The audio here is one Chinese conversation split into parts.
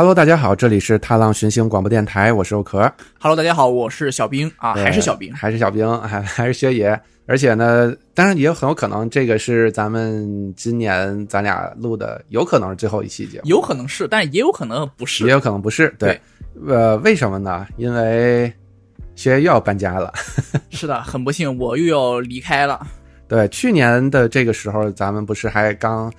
Hello，大家好，这里是踏浪寻星广播电台，我是肉壳。Hello，大家好，我是小兵啊，还是小兵，还是小兵，还还是薛爷。而且呢，当然也有很有可能，这个是咱们今年咱俩录的，有可能是最后一期节目，有可能是，但也有可能不是，也有可能不是。对，呃，为什么呢？因为薛爷又要搬家了。是的，很不幸，我又要离开了。对，去年的这个时候，咱们不是还刚。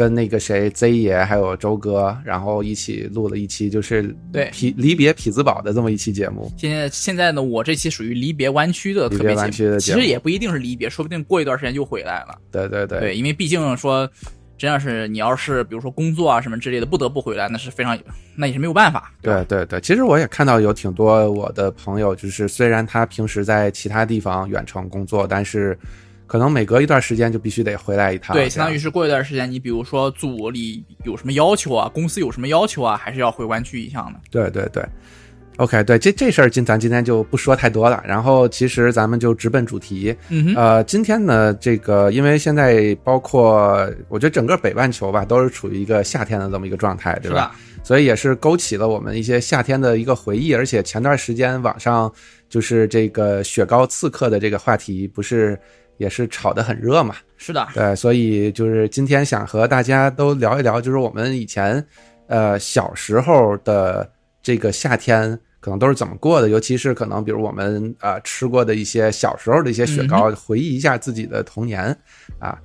跟那个谁 Z 爷还有周哥，然后一起录了一期，就是对匹离别匹兹堡的这么一期节目。现在现在呢，我这期属于离别弯曲的特别湾区的其实也不一定是离别，说不定过一段时间就回来了。对对对，对，因为毕竟说，真要是你要是比如说工作啊什么之类的，不得不回来，那是非常那也是没有办法。对对对，其实我也看到有挺多我的朋友，就是虽然他平时在其他地方远程工作，但是。可能每隔一段时间就必须得回来一趟，对，相当于是过一段时间，你比如说组里有什么要求啊，公司有什么要求啊，还是要回湾区一项的。对对对，OK，对，这这事儿今咱今天就不说太多了，然后其实咱们就直奔主题。嗯呃，今天呢，这个因为现在包括我觉得整个北半球吧，都是处于一个夏天的这么一个状态，对吧？所以也是勾起了我们一些夏天的一个回忆，而且前段时间网上就是这个雪糕刺客的这个话题不是。也是炒得很热嘛，是的，对，所以就是今天想和大家都聊一聊，就是我们以前，呃，小时候的这个夏天可能都是怎么过的，尤其是可能比如我们呃吃过的一些小时候的一些雪糕，回忆一下自己的童年啊，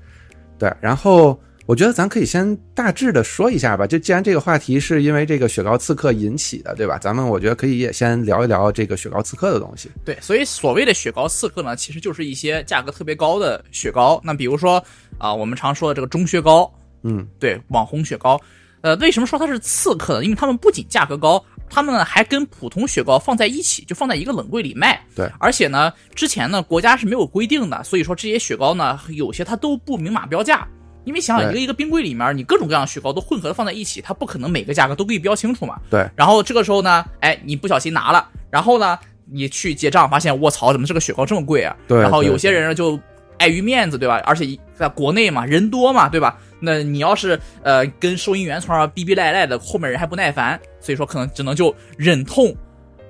对，然后。我觉得咱可以先大致的说一下吧，就既然这个话题是因为这个雪糕刺客引起的，对吧？咱们我觉得可以也先聊一聊这个雪糕刺客的东西。对，所以所谓的雪糕刺客呢，其实就是一些价格特别高的雪糕。那比如说啊，我们常说的这个钟薛高，嗯，对，网红雪糕。呃，为什么说它是刺客呢？因为他们不仅价格高，他们呢还跟普通雪糕放在一起，就放在一个冷柜里卖。对，而且呢，之前呢国家是没有规定的，所以说这些雪糕呢，有些它都不明码标价。因为想想一个一个冰柜里面，你各种各样的雪糕都混合的放在一起，它不可能每个价格都给你标清楚嘛。对。然后这个时候呢，哎，你不小心拿了，然后呢，你去结账发现，卧槽，怎么这个雪糕这么贵啊？对。然后有些人呢就碍于面子，对吧？而且在国内嘛，人多嘛，对吧？那你要是呃跟收银员从那逼逼赖赖的，后面人还不耐烦，所以说可能只能就忍痛，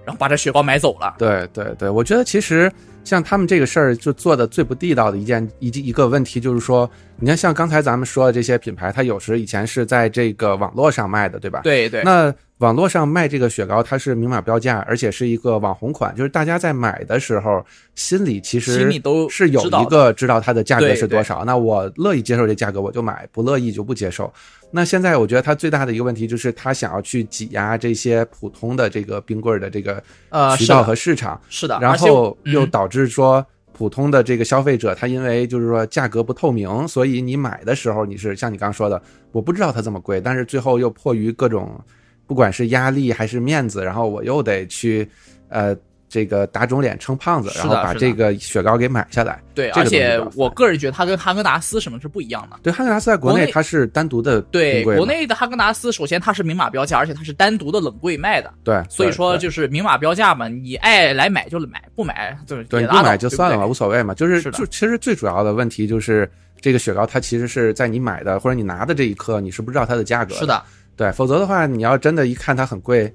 然后把这雪糕买走了。对对对，我觉得其实。像他们这个事儿就做的最不地道的一件一一个问题就是说，你看像刚才咱们说的这些品牌，它有时以前是在这个网络上卖的，对吧？对对。那网络上卖这个雪糕，它是明码标价，而且是一个网红款，就是大家在买的时候心里其实心里都是有一个知道它的价格是多少。那我乐意接受这价格我就买，不乐意就不接受。那现在我觉得它最大的一个问题就是，它想要去挤压这些普通的这个冰棍的这个呃渠道和市场，是的，然后又嗯导致说普通的这个消费者，他因为就是说价格不透明，所以你买的时候你是像你刚刚说的，我不知道它这么贵，但是最后又迫于各种不管是压力还是面子，然后我又得去呃。这个打肿脸充胖子，然后把这个雪糕给买下来。对，而且我个人觉得它跟哈根达斯什么是不一样的。对哈根达斯在国国内内它是单独的对，国内的哈根达斯，首先它是明码标价，而且它是单独的冷柜卖的，对，所以说就是明码标价嘛，你爱来买就买，不买就对你不买就算了嘛，无所谓嘛。就是就其实最主要的问题就是这个雪糕它其实是在你买的或者你拿的这一刻你是不知道它的价格对是的，对，否则的话，你要真的一看它很贵，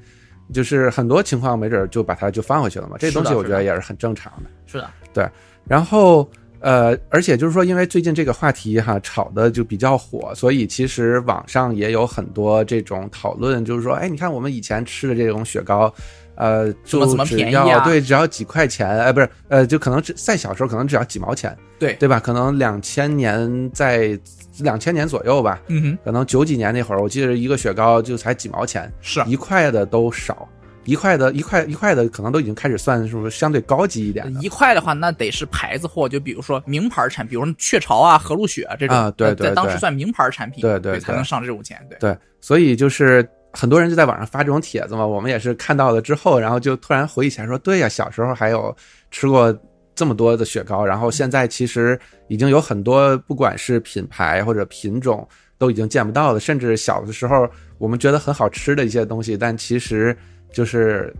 就是很多情况没准就把它就放回去了嘛。这东西我觉得也是很正常的。是的，对然后呃，而且就是说，因为最近这个话题哈炒的就比较火，所以其实网上也有很多这种讨论，就是说，哎，你看我们以前吃的这种雪糕。呃，就只要对，只要几块钱，哎，不是，呃，就可能只在小时候可能只要几毛钱，对对吧？可能两千年在两千年左右吧，嗯哼，可能九几年那会儿，我记得一个雪糕就才几毛钱，是。一块的都少，一块的一块一块的可能都已经开始算是不是相对高级一点一块的话，那得是牌子货，就比如说名牌产品，比如雀巢啊、和路雪啊这种啊对对在当时算名牌产品，对对对才能上这种钱，对。对，所以就是很多人就在网上发这种帖子嘛，我们也是看到了之后，然后就突然回忆起来说，对呀，小时候还有吃过这么多的雪糕，然后现在其实已经有很多不管是品牌或者品种都已经见不到了，甚至小的时候我们觉得很好吃的一些东西，但其实就是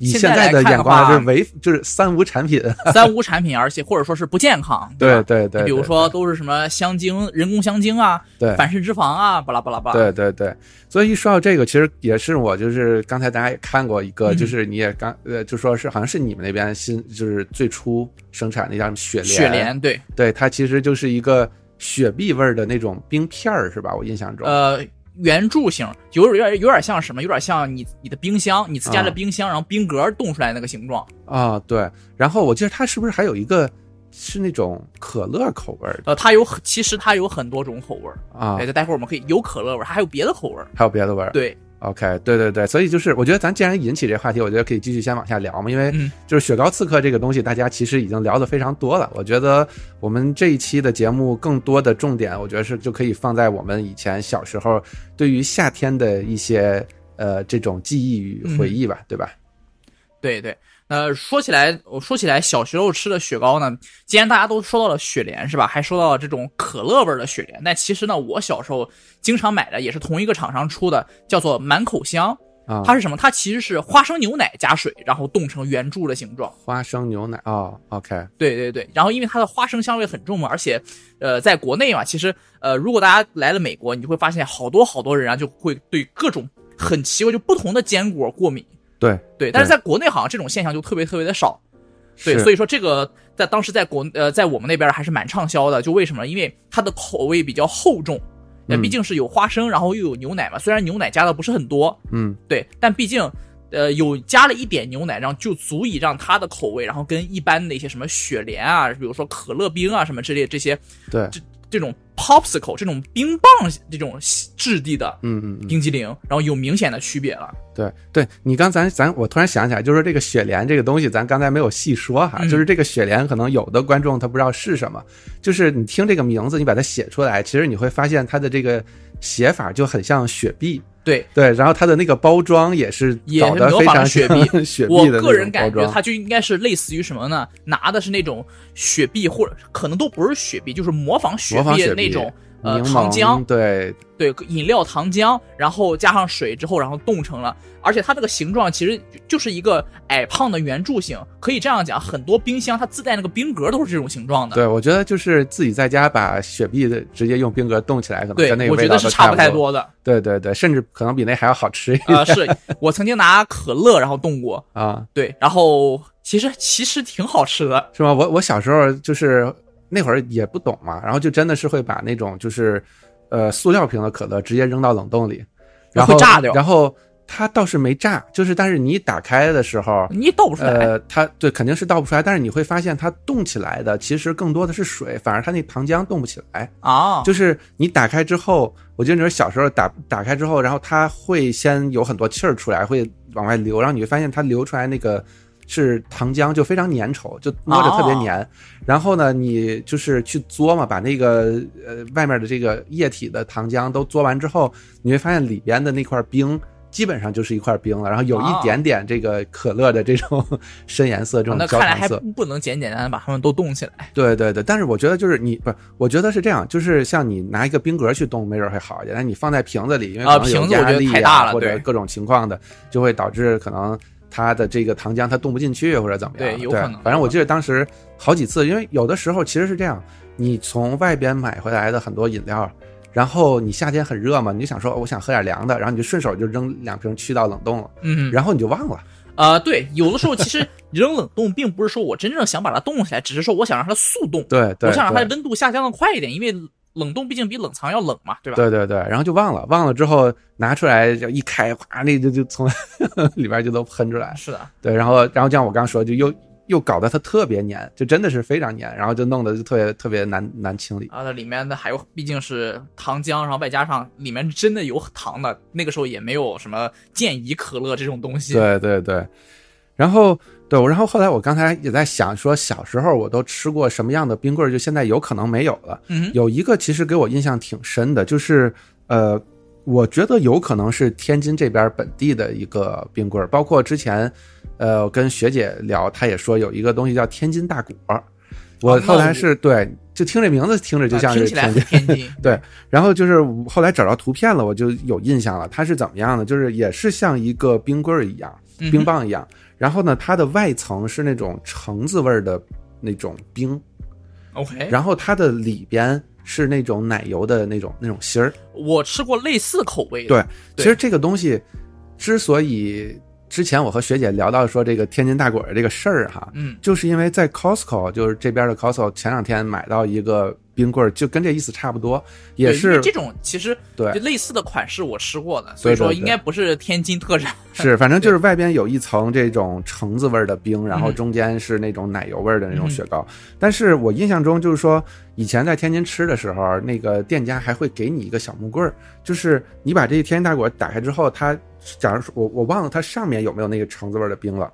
以现在的眼光，就是违就是三无产品，三无产品，而且或者说是不健康，对对对。比如说都是什么香精、人工香精啊，对，反式脂肪啊，巴拉巴拉巴拉。对对对。所以一说到这个，其实也是我就是刚才大家也看过一个，就是你也刚呃就说是好像是你们那边新就是最初生产那叫什么雪莲，雪莲对对，它其实就是一个雪碧味儿的那种冰片儿，是吧？我印象中。呃。圆柱形，有有点有点像什么？有点像你你的冰箱，你自家的冰箱，然后冰格冻出来那个形状啊。对，然后我记得它是不是还有一个是那种可乐口味的？呃，它有，其实它有很多种口味啊。对，待会儿我们可以有可乐味，还有别的口味，还有别的味。对。OK，对对对，所以就是我觉得咱既然引起这话题，我觉得可以继续先往下聊嘛，因为就是雪糕刺客这个东西，大家其实已经聊的非常多了。我觉得我们这一期的节目更多的重点，我觉得是就可以放在我们以前小时候对于夏天的一些呃这种记忆与回忆吧，对吧？对对。呃，说起来，我说起来，小时候吃的雪糕呢，既然大家都说到了雪莲，是吧？还说到了这种可乐味的雪莲。但其实呢，我小时候经常买的也是同一个厂商出的，叫做满口香啊。它是什么？它其实是花生牛奶加水，然后冻成圆柱的形状。花生牛奶啊，OK。对对对，然后因为它的花生香味很重嘛，而且，呃，在国内嘛，其实，呃，如果大家来了美国，你就会发现好多好多人啊，就会对各种很奇怪就不同的坚果过敏。对对，但是在国内好像这种现象就特别特别的少，对，所以说这个在当时在国呃在我们那边还是蛮畅销的。就为什么？因为它的口味比较厚重，那毕竟是有花生，然后又有牛奶嘛。虽然牛奶加的不是很多，嗯，对，但毕竟呃有加了一点牛奶，然后就足以让它的口味，然后跟一般的一些什么雪莲啊，比如说可乐冰啊什么之类这些，对。这种 popsicle 这种冰棒这种质地的，嗯嗯，冰激凌，然后有明显的区别了。对，对你刚咱咱我突然想起来，就是这个雪莲这个东西，咱刚才没有细说哈，就是这个雪莲，可能有的观众他不知道是什么，就是你听这个名字，你把它写出来，其实你会发现它的这个写法就很像雪碧。对对，然后它的那个包装也是也模仿雪碧，雪碧我个人感觉它就应该是类似于什么呢？拿的是那种雪碧，或者可能都不是雪碧，就是模仿雪碧那种。呃，糖浆，对对，饮料糖浆，然后加上水之后，然后冻成了，而且它这个形状其实就是一个矮胖的圆柱形，可以这样讲，很多冰箱它自带那个冰格都是这种形状的。对，我觉得就是自己在家把雪碧的直接用冰格冻起来，可能跟那个味道是差不太多的。对对对，甚至可能比那还要好吃一点。啊，是我曾经拿可乐然后冻过啊，对，然后其实其实挺好吃的，是吗？我我小时候就是。那会儿也不懂嘛，然后就真的是会把那种就是，呃，塑料瓶的可乐直接扔到冷冻里，然后炸掉。然后它倒是没炸，就是但是你打开的时候，你倒不出来。呃，它对肯定是倒不出来，但是你会发现它冻起来的其实更多的是水，反而它那糖浆冻不起来啊。就是你打开之后，我记得你说小时候打打开之后，然后它会先有很多气儿出来，会往外流，然后你会发现它流出来那个。是糖浆就非常粘稠，就摸着特别粘。然后呢，你就是去嘬嘛，把那个呃外面的这个液体的糖浆都嘬完之后，你会发现里边的那块冰基本上就是一块冰了，然后有一点点这个可乐的这种 深颜色，这种焦糖色。不能简简单单把它们都冻起来。对对对，但是我觉得就是你不，我觉得是这样，就是像你拿一个冰格去冻，没准会好一点。但你放在瓶子里，因为可能有压力啊或者各种情况的，就会导致可能。它的这个糖浆它冻不进去或者怎么样？对，有可能。反正我记得当时好几次，因为有的时候其实是这样，你从外边买回来的很多饮料，然后你夏天很热嘛，你就想说我想喝点凉的，然后你就顺手就扔两瓶去到冷冻了，嗯，然后你就忘了。啊，对，有的时候其实扔冷冻并不是说我真正想把它冻起来，只是说我想让它速冻，对，我想让它温度下降的快一点，因为。冷冻毕竟比冷藏要冷嘛，对吧？对对对，然后就忘了，忘了之后拿出来就一开，哗，那就就从 里边就都喷出来。是的，对，然后然后像我刚说，就又又搞得它特别粘，就真的是非常粘，然后就弄得就特别特别难难清理。啊，那里面的还有毕竟是糖浆，然后外加上里面真的有糖的，那个时候也没有什么健怡可乐这种东西。对对对，然后。对，然后后来我刚才也在想，说小时候我都吃过什么样的冰棍儿，就现在有可能没有了。嗯，有一个其实给我印象挺深的，就是呃，我觉得有可能是天津这边本地的一个冰棍儿，包括之前，呃，跟学姐聊，她也说有一个东西叫天津大果儿。我后来是对。就听这名字听着就像是天津。很天津 对，然后就是后来找着图片了，我就有印象了。它是怎么样的？就是也是像一个冰棍儿一样，嗯冰棒一样。然后呢，它的外层是那种橙子味儿的那种冰，OK，然后它的里边是那种奶油的那种那种芯儿。我吃过类似口味的，对，对。其实这个东西之所以之前我和学姐聊到说这个天津大果儿这个事儿哈，嗯，就是因为在 Costco，就是这边的 Costco，前两天买到一个冰棍儿，就跟这意思差不多，也是这种其实对就类似的款式我吃过的，所以说应该不是天津特产。是，反正就是外边有一层这种橙子味儿的冰，然后嗯中间是那种奶油味儿的那种雪糕。但是我印象中就是说，以前在天津吃的时候，那个店家还会给你一个小木棍儿，就是你把这个天津大果打开之后，它假如说我我忘了它上面有没有那个橙子味儿的冰了。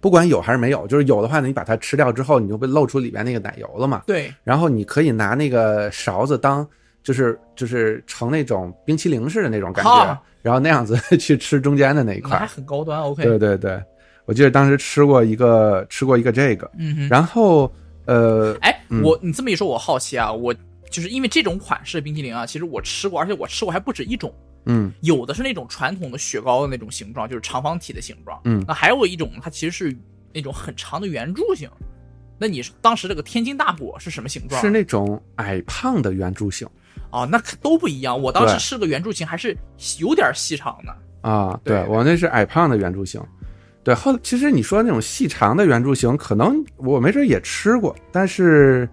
不管有还是没有，就是有的话呢，你把它吃掉之后，你就会露出里边那个奶油了嘛。对，然后你可以拿那个勺子当，就是就是盛那种冰淇淋似的那种感觉，然后那样子去吃中间的那一块还。很高端。OK，对对对，我记得当时吃过一个吃过一个这个，嗯哼。然后呃哎，嗯我你这么一说，我好奇啊，我就是因为这种款式冰淇淋啊，其实我吃过，而且我吃过还不止一种。嗯有的是那种传统的雪糕的那种形状，就是长方体的形状。嗯那还有一种，它其实是那种很长的圆柱形。那你是当时这个天津大果是什么形状啊？是那种矮胖的圆柱形哦，那可都不一样。我当时对吃个圆柱形，还是有点细长的。啊，对我那是矮胖的圆柱形。对，后其实你说那种细长的圆柱形，可能我没准也吃过，但是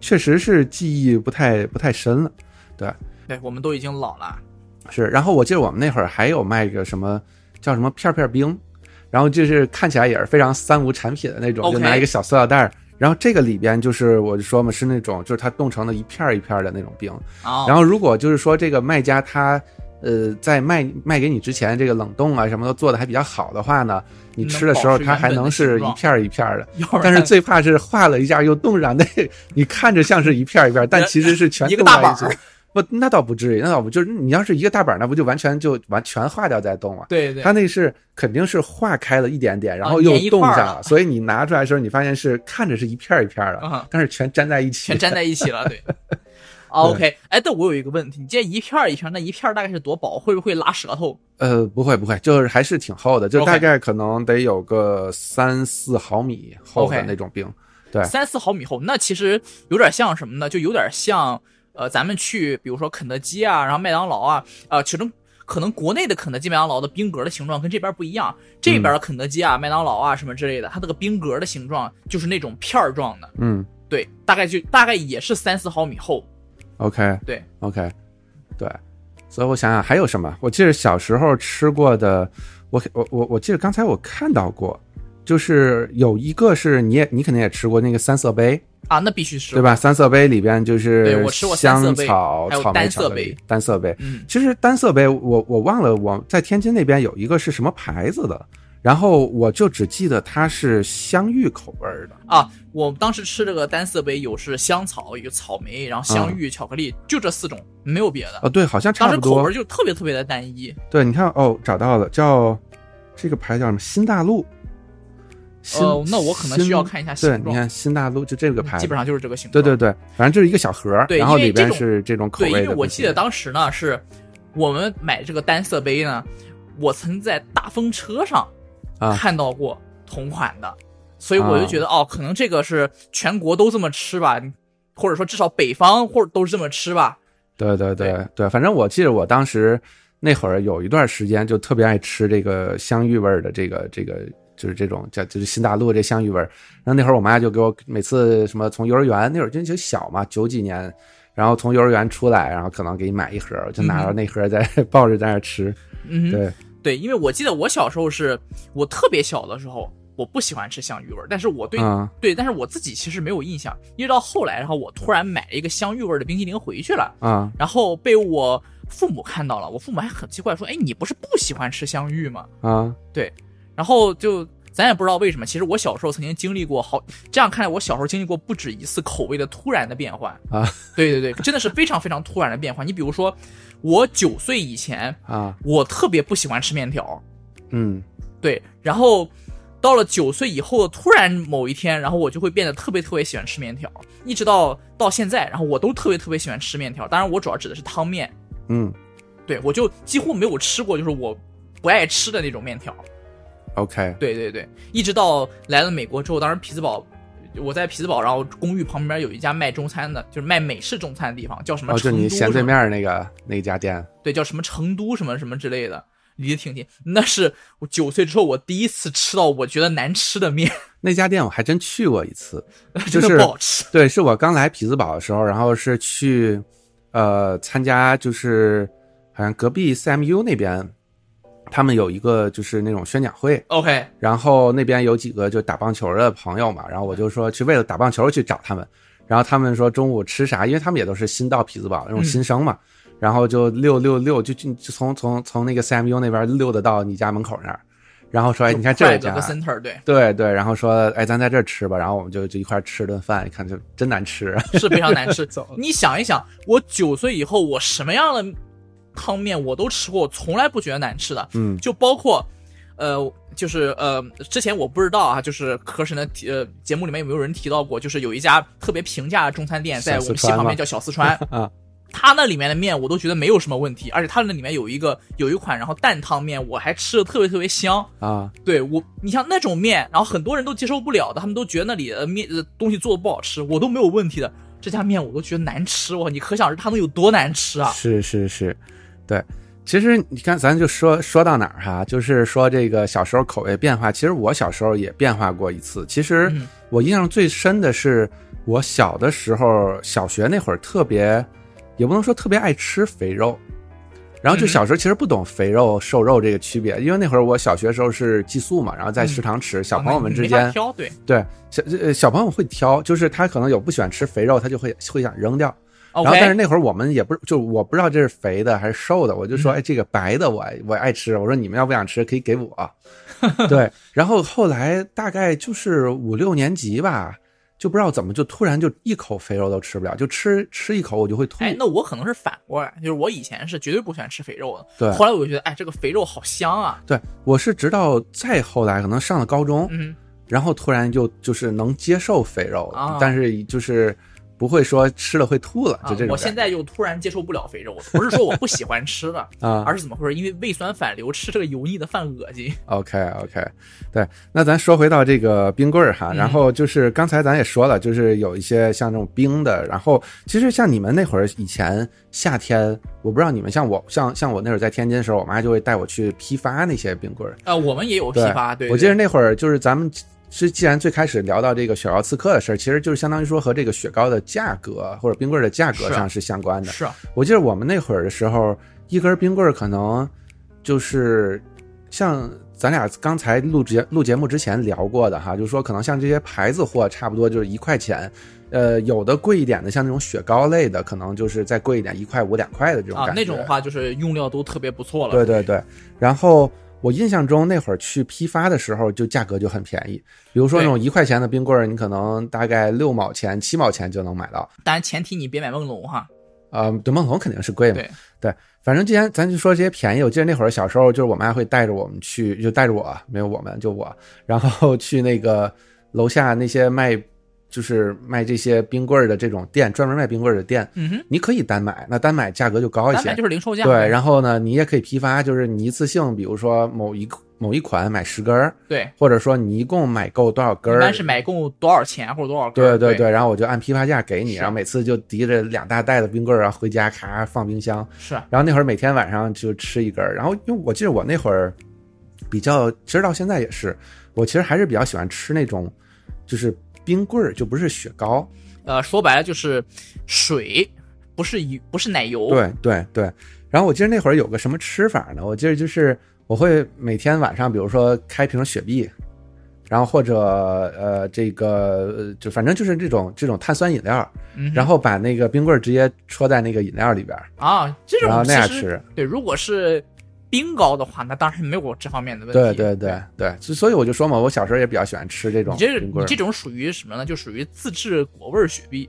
确实是记忆不太不太深了。对，对，我们都已经老了。是，然后我记得我们那会儿还有卖个什么叫什么片片冰，然后就是看起来也是非常三无产品的那种就拿一个小塑料袋儿，然后这个里边就是我就说嘛，是那种就是它冻成了一片儿一片儿的那种冰。啊、然后如果就是说这个卖家他呃在卖卖给你之前，这个冷冻啊什么都做的还比较好的话呢，你吃的时候它还能是一片儿一片儿的。但是最怕是化了一下又冻上，那 你看着像是一片儿一片儿，但其实是全冻在一起。不，那倒不至于，那倒不就是你要是一个大板儿，那不就完全就完全化掉再冻了？对对，它那是肯定是化开了一点点，然后啊又冻上了，所以你拿出来的时候，你发现是看着是一片儿一片儿的，啊但是全粘在一起，全粘在一起了。对。OK，哎，但我有一个问题，你这一片儿一片儿，那一片儿大概是多薄？会不会拉舌头？呃，不会不会，就是还是挺厚的，就大概可能得有个三四毫米厚的那种冰。对三四毫米厚，那其实有点像什么呢？就有点像呃，咱们去比如说肯德基啊，然后麦当劳啊，呃，其中可能国内的肯德基、麦当劳的冰格的形状跟这边不一样，这边的肯德基啊、麦当劳啊什么之类的，它这个冰格的形状就是那种片儿状的，嗯。对，大概就大概也是三四毫米厚，，OK。对。OK，对，所以我想想还有什么？我记得小时候吃过的，我我我我记得刚才我看到过，就是有一个是你也你肯定也吃过那个三色杯，啊，那必须是对？吧？三色杯里边就是对我吃过三色香杯草、还有草莓单色巧克力杯、单色杯。嗯，其实单色杯我我忘了，我在天津那边有一个是什么牌子的，然后我就只记得它是香芋口味儿的。啊，我当时吃这个单色杯有是香草，有草莓，然后香芋、巧克力，就这四种，没有别的。啊，对，好像差不多当时口味。就特别特别的单一。对，你看哦，找到了，叫这个牌叫什么？新大陆。新哦，那我可能需要看一下形对，你看新大陆就这个牌子，基本上就是这个形状。对对对，反正就是一个小盒儿，对然后里边是这种口味的对，因。为我记得当时呢，是我们买这个单色杯呢，我曾在大风车上啊看到过同款的，所以我就觉得、哦，可能这个是全国都这么吃吧，或者说至少北方或者都是这么吃吧。对对对对对，反正我记得我当时那会儿有一段时间就特别爱吃这个香芋味儿的这个这个。就是这种叫就是新大陆这香芋味儿，然后那会儿我妈就给我每次什么从幼儿园那会儿就就小嘛九几年，然后从幼儿园出来，然后可能给你买一盒，就拿着那盒在、抱着在那吃。嗯，对，对，因为我记得我小时候是我特别小的时候，我不喜欢吃香芋味儿，但是我对、嗯。对，但是我自己其实没有印象，一直到后来，然后我突然买了一个香芋味儿的冰淇淋回去了，啊然后被我父母看到了，我父母还很奇怪说：“哎，你不是不喜欢吃香芋吗？啊？”然后就咱也不知道为什么，其实我小时候曾经经历过好，这样看来我小时候经历过不止一次口味的突然的变换啊！对对对，真的是非常非常突然的变换。你比如说，我九岁以前，啊我特别不喜欢吃面条，嗯对，然后到了九岁以后，突然某一天，然后我就会变得特别特别喜欢吃面条，一直到到现在，然后我都特别特别喜欢吃面条。当然，我主要指的是汤面，嗯对我就几乎没有吃过就是我不爱吃的那种面条。，OK，对对对，一直到来了美国之后，当时匹兹堡，我在匹兹堡，然后公寓旁边有一家卖中餐的，就是卖美式中餐的地方，叫什么哦，就你斜对面那个那家店，对，叫什么成都什么什么之类的，离得挺近。那是我九岁之后我第一次吃到我觉得难吃的面，那家店我还真去过一次，就真的是不好吃。对，是我刚来匹兹堡的时候，然后是去呃参加，就是好像隔壁 CMU 那边，他们有一个就是那种宣讲会，OK，然后那边有几个就打棒球的朋友嘛，然后我就说去为了打棒球去找他们，然后他们说中午吃啥，因为他们也都是新到匹兹堡那种新生嘛，然后就溜溜溜，就就就从从从那个 CMU 那边溜达到你家门口那儿，然后说哎，你看这有家个，center，对，对对，然后说哎，咱在这儿吃吧，然后我们就就一块儿吃顿饭，一看就真难吃，是非常难吃。走。你想一想，我九岁以后，我什么样的汤面我都吃过，我从来不觉得难吃的。嗯就包括，呃，就是呃，之前我不知道啊，就是科神的呃节目里面有没有人提到过，就是有一家特别平价的中餐店在我们西旁边叫小四川 啊，它那里面的面我都觉得没有什么问题，而且他那里面有一个有一款然后蛋汤面，我还吃的特别特别香。啊，对我，你像那种面，然后很多人都接受不了的，他们都觉得那里的面呃东西做的不好吃，我都没有问题的。这家面我都觉得难吃哇！你可想而知它能有多难吃啊！是是是，对。其实你看，咱就说说到哪儿哈，就是说这个小时候口味变化。其实我小时候也变化过一次。其实嗯我印象最深的是，我小的时候，小学那会儿特别，也不能说特别爱吃肥肉。然后就嗯小时候其实不懂肥肉瘦肉这个区别，因为那会儿我小学时候是寄宿嘛，然后在食堂吃，小朋友们之间挑对对小呃小朋友会挑，就是他可能有不喜欢吃肥肉，他就会会想扔掉。然后但是那会儿我们也不是就我不知道这是肥的还是瘦的，我就说嗯。哎这个白的我爱我爱吃，我说你们要不想吃可以给我，对。然后后来大概就是五六年级吧，就不知道怎么就突然就一口肥肉都吃不了，就吃吃一口我就会吐。哎，那我可能是反过来，就是我以前是绝对不喜欢吃肥肉的，对。后来我就觉得，哎，这个肥肉好香啊，对我是直到再后来可能上了高中，嗯，然后突然就就是能接受肥肉，啊。但是就是不会说吃了会吐了，啊就这，种我。现在又突然接受不了肥肉，不是说我不喜欢吃了，啊而是怎么回事？因为胃酸反流，吃这个油腻的饭恶心。OK OK，对，那咱说回到这个冰棍儿哈，嗯然后就是刚才咱也说了，就是有一些像这种冰的，然后其实像你们那会儿以前夏天，我不知道你们像我像像我那会儿在天津的时候，我妈就会带我去批发那些冰棍儿。呃，我们也有批对发，对，我记得那会儿就是咱们是既然最开始聊到这个雪糕刺客的事儿，其实就是相当于说和这个雪糕的价格或者冰棍儿的价格上是相关的。是啊我记得我们那会儿的时候，一根冰棍儿可能就是像咱俩刚才录节录节目之前聊过的哈，就是说可能像这些牌子货差不多就是一块钱，呃，有的贵一点的，像那种雪糕类的，可能就是再贵一点，一块五两块的这种啊感，觉。那种的话就是用料都特别不错了。对对对，然后我印象中那会儿去批发的时候，就价格就很便宜。比如说那种一块钱的冰棍儿，你可能大概六毛钱、七毛钱就能买到。当然前提你别买梦龙哈。呃，对，梦龙肯定是贵嘛。对对，反正既然咱就说这些便宜，我记得那会儿小时候，就是我妈会带着我们去，就带着我，没有我们，就我，然后去那个楼下那些卖，就是卖这些冰棍儿的这种店，专门卖冰棍儿的店，嗯哼，你可以单买，那单买价格就高一些单买。就是零售价。对，然后呢，你也可以批发，就是你一次性，比如说某一某一款买十根儿，对，或者说你一共买够多少根儿，一般是买够多少钱或者多少根儿。对对对对，然后我就按批发价给你，然后每次就提着两大袋子冰棍儿，然后回家咔放冰箱，是然后那会儿每天晚上就吃一根儿，然后因为我记得我那会儿比较，其实到现在也是，我其实还是比较喜欢吃那种就是冰棍儿，就不是雪糕，呃，说白了就是水，不是油，不是奶油。对对对。然后我记得那会儿有个什么吃法呢？我记得就是我会每天晚上，比如说开瓶雪碧，然后或者呃这个呃就反正就是这种这种碳酸饮料，嗯，然后把那个冰棍儿直接戳在那个饮料里边儿，啊，这然后种那样吃。对，如果是冰糕的话，那当然没有这方面的问题。对对对对，所所以我就说嘛，我小时候也比较喜欢吃这种你这。你这种属于什么呢？就属于自制果味雪碧。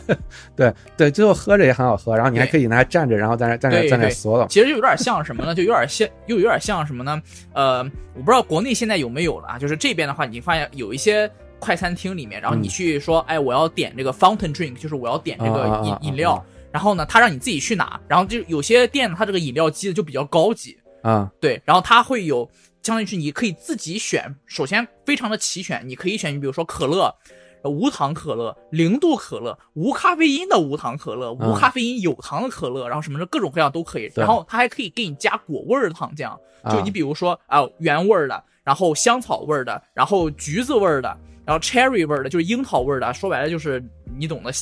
对对，最后喝着也很好喝，然后你还可以拿它蘸着，然后在那在那在那嗦了。其实就有点像什么呢？就有点像，又有点像什么呢？呃，我不知道国内现在有没有了啊。就是这边的话，你发现有一些快餐厅里面，然后你嗯去说，哎，我要点这个 fountain drink，就是我要点这个饮饮料，然后呢，他让你自己去拿，然后就有些店它这个饮料机就比较高级，啊对，然后它会有，相当于是你可以自己选，首先非常的齐全，你可以选，你比如说可乐。呃无糖可乐、零度可乐、无咖啡因的无糖可乐、无嗯咖啡因有糖的可乐，然后什么的各种各样都可以。然后它还可以给你加果味儿的糖浆，就啊你比如说啊、原味儿的，然后香草味儿的，然后橘子味儿的，然后 cherry 味儿的，就是樱桃味儿的。说白了就是你懂的，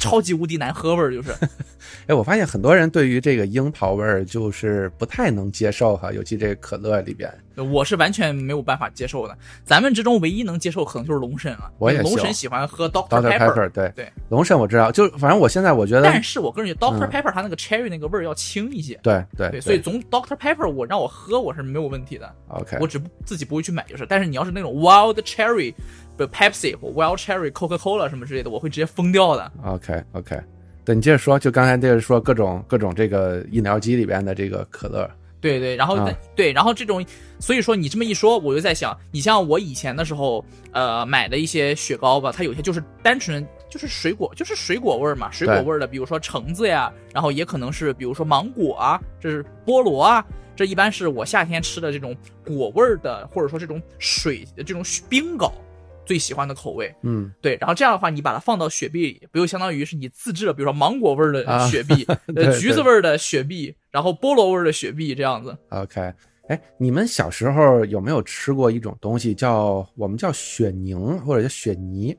超级无敌难喝味儿，就是。哎，我发现很多人对于这个樱桃味儿就是不太能接受哈，尤其这个可乐里边。我是完全没有办法接受的。咱们之中唯一能接受可能就是龙神了。我也行龙神喜欢喝 Doctor Pepper 对对，龙神我知道，就反正我现在我觉得，但是我个人觉得 Doctor 嗯 Pepper 它那个 cherry 那个味儿要轻一些。对对对，所以总 Doctor Pepper 我让我喝我是没有问题的，OK，我只自己不会去买就是。但是你要是那种 Wild Cherry，不 Pepsi 或 Wild Cherry Coca Cola 什么之类的，我会直接疯掉的。OK OK，对你接着说，就刚才接着说各种各种这个饮料机里边的这个可乐，对对，然后、啊对，然后这种，所以说你这么一说，我就在想，你像我以前的时候，呃，买的一些雪糕吧，它有些就是单纯就是水果，就是水果味儿嘛，水果味儿的，比如说橙子呀，然后也可能是比如说芒果啊，这是菠萝啊，这一般是我夏天吃的这种果味儿的，或者说这种水这种冰糕最喜欢的口味。嗯对，然后这样的话，你把它放到雪碧里，不就相当于是你自制了，比如说芒果味儿的啊雪碧，对呃，橘子味儿的雪碧，然后菠萝味儿的雪碧，这样子。OK，哎，你们小时候有没有吃过一种东西叫我们叫雪凝或者叫雪泥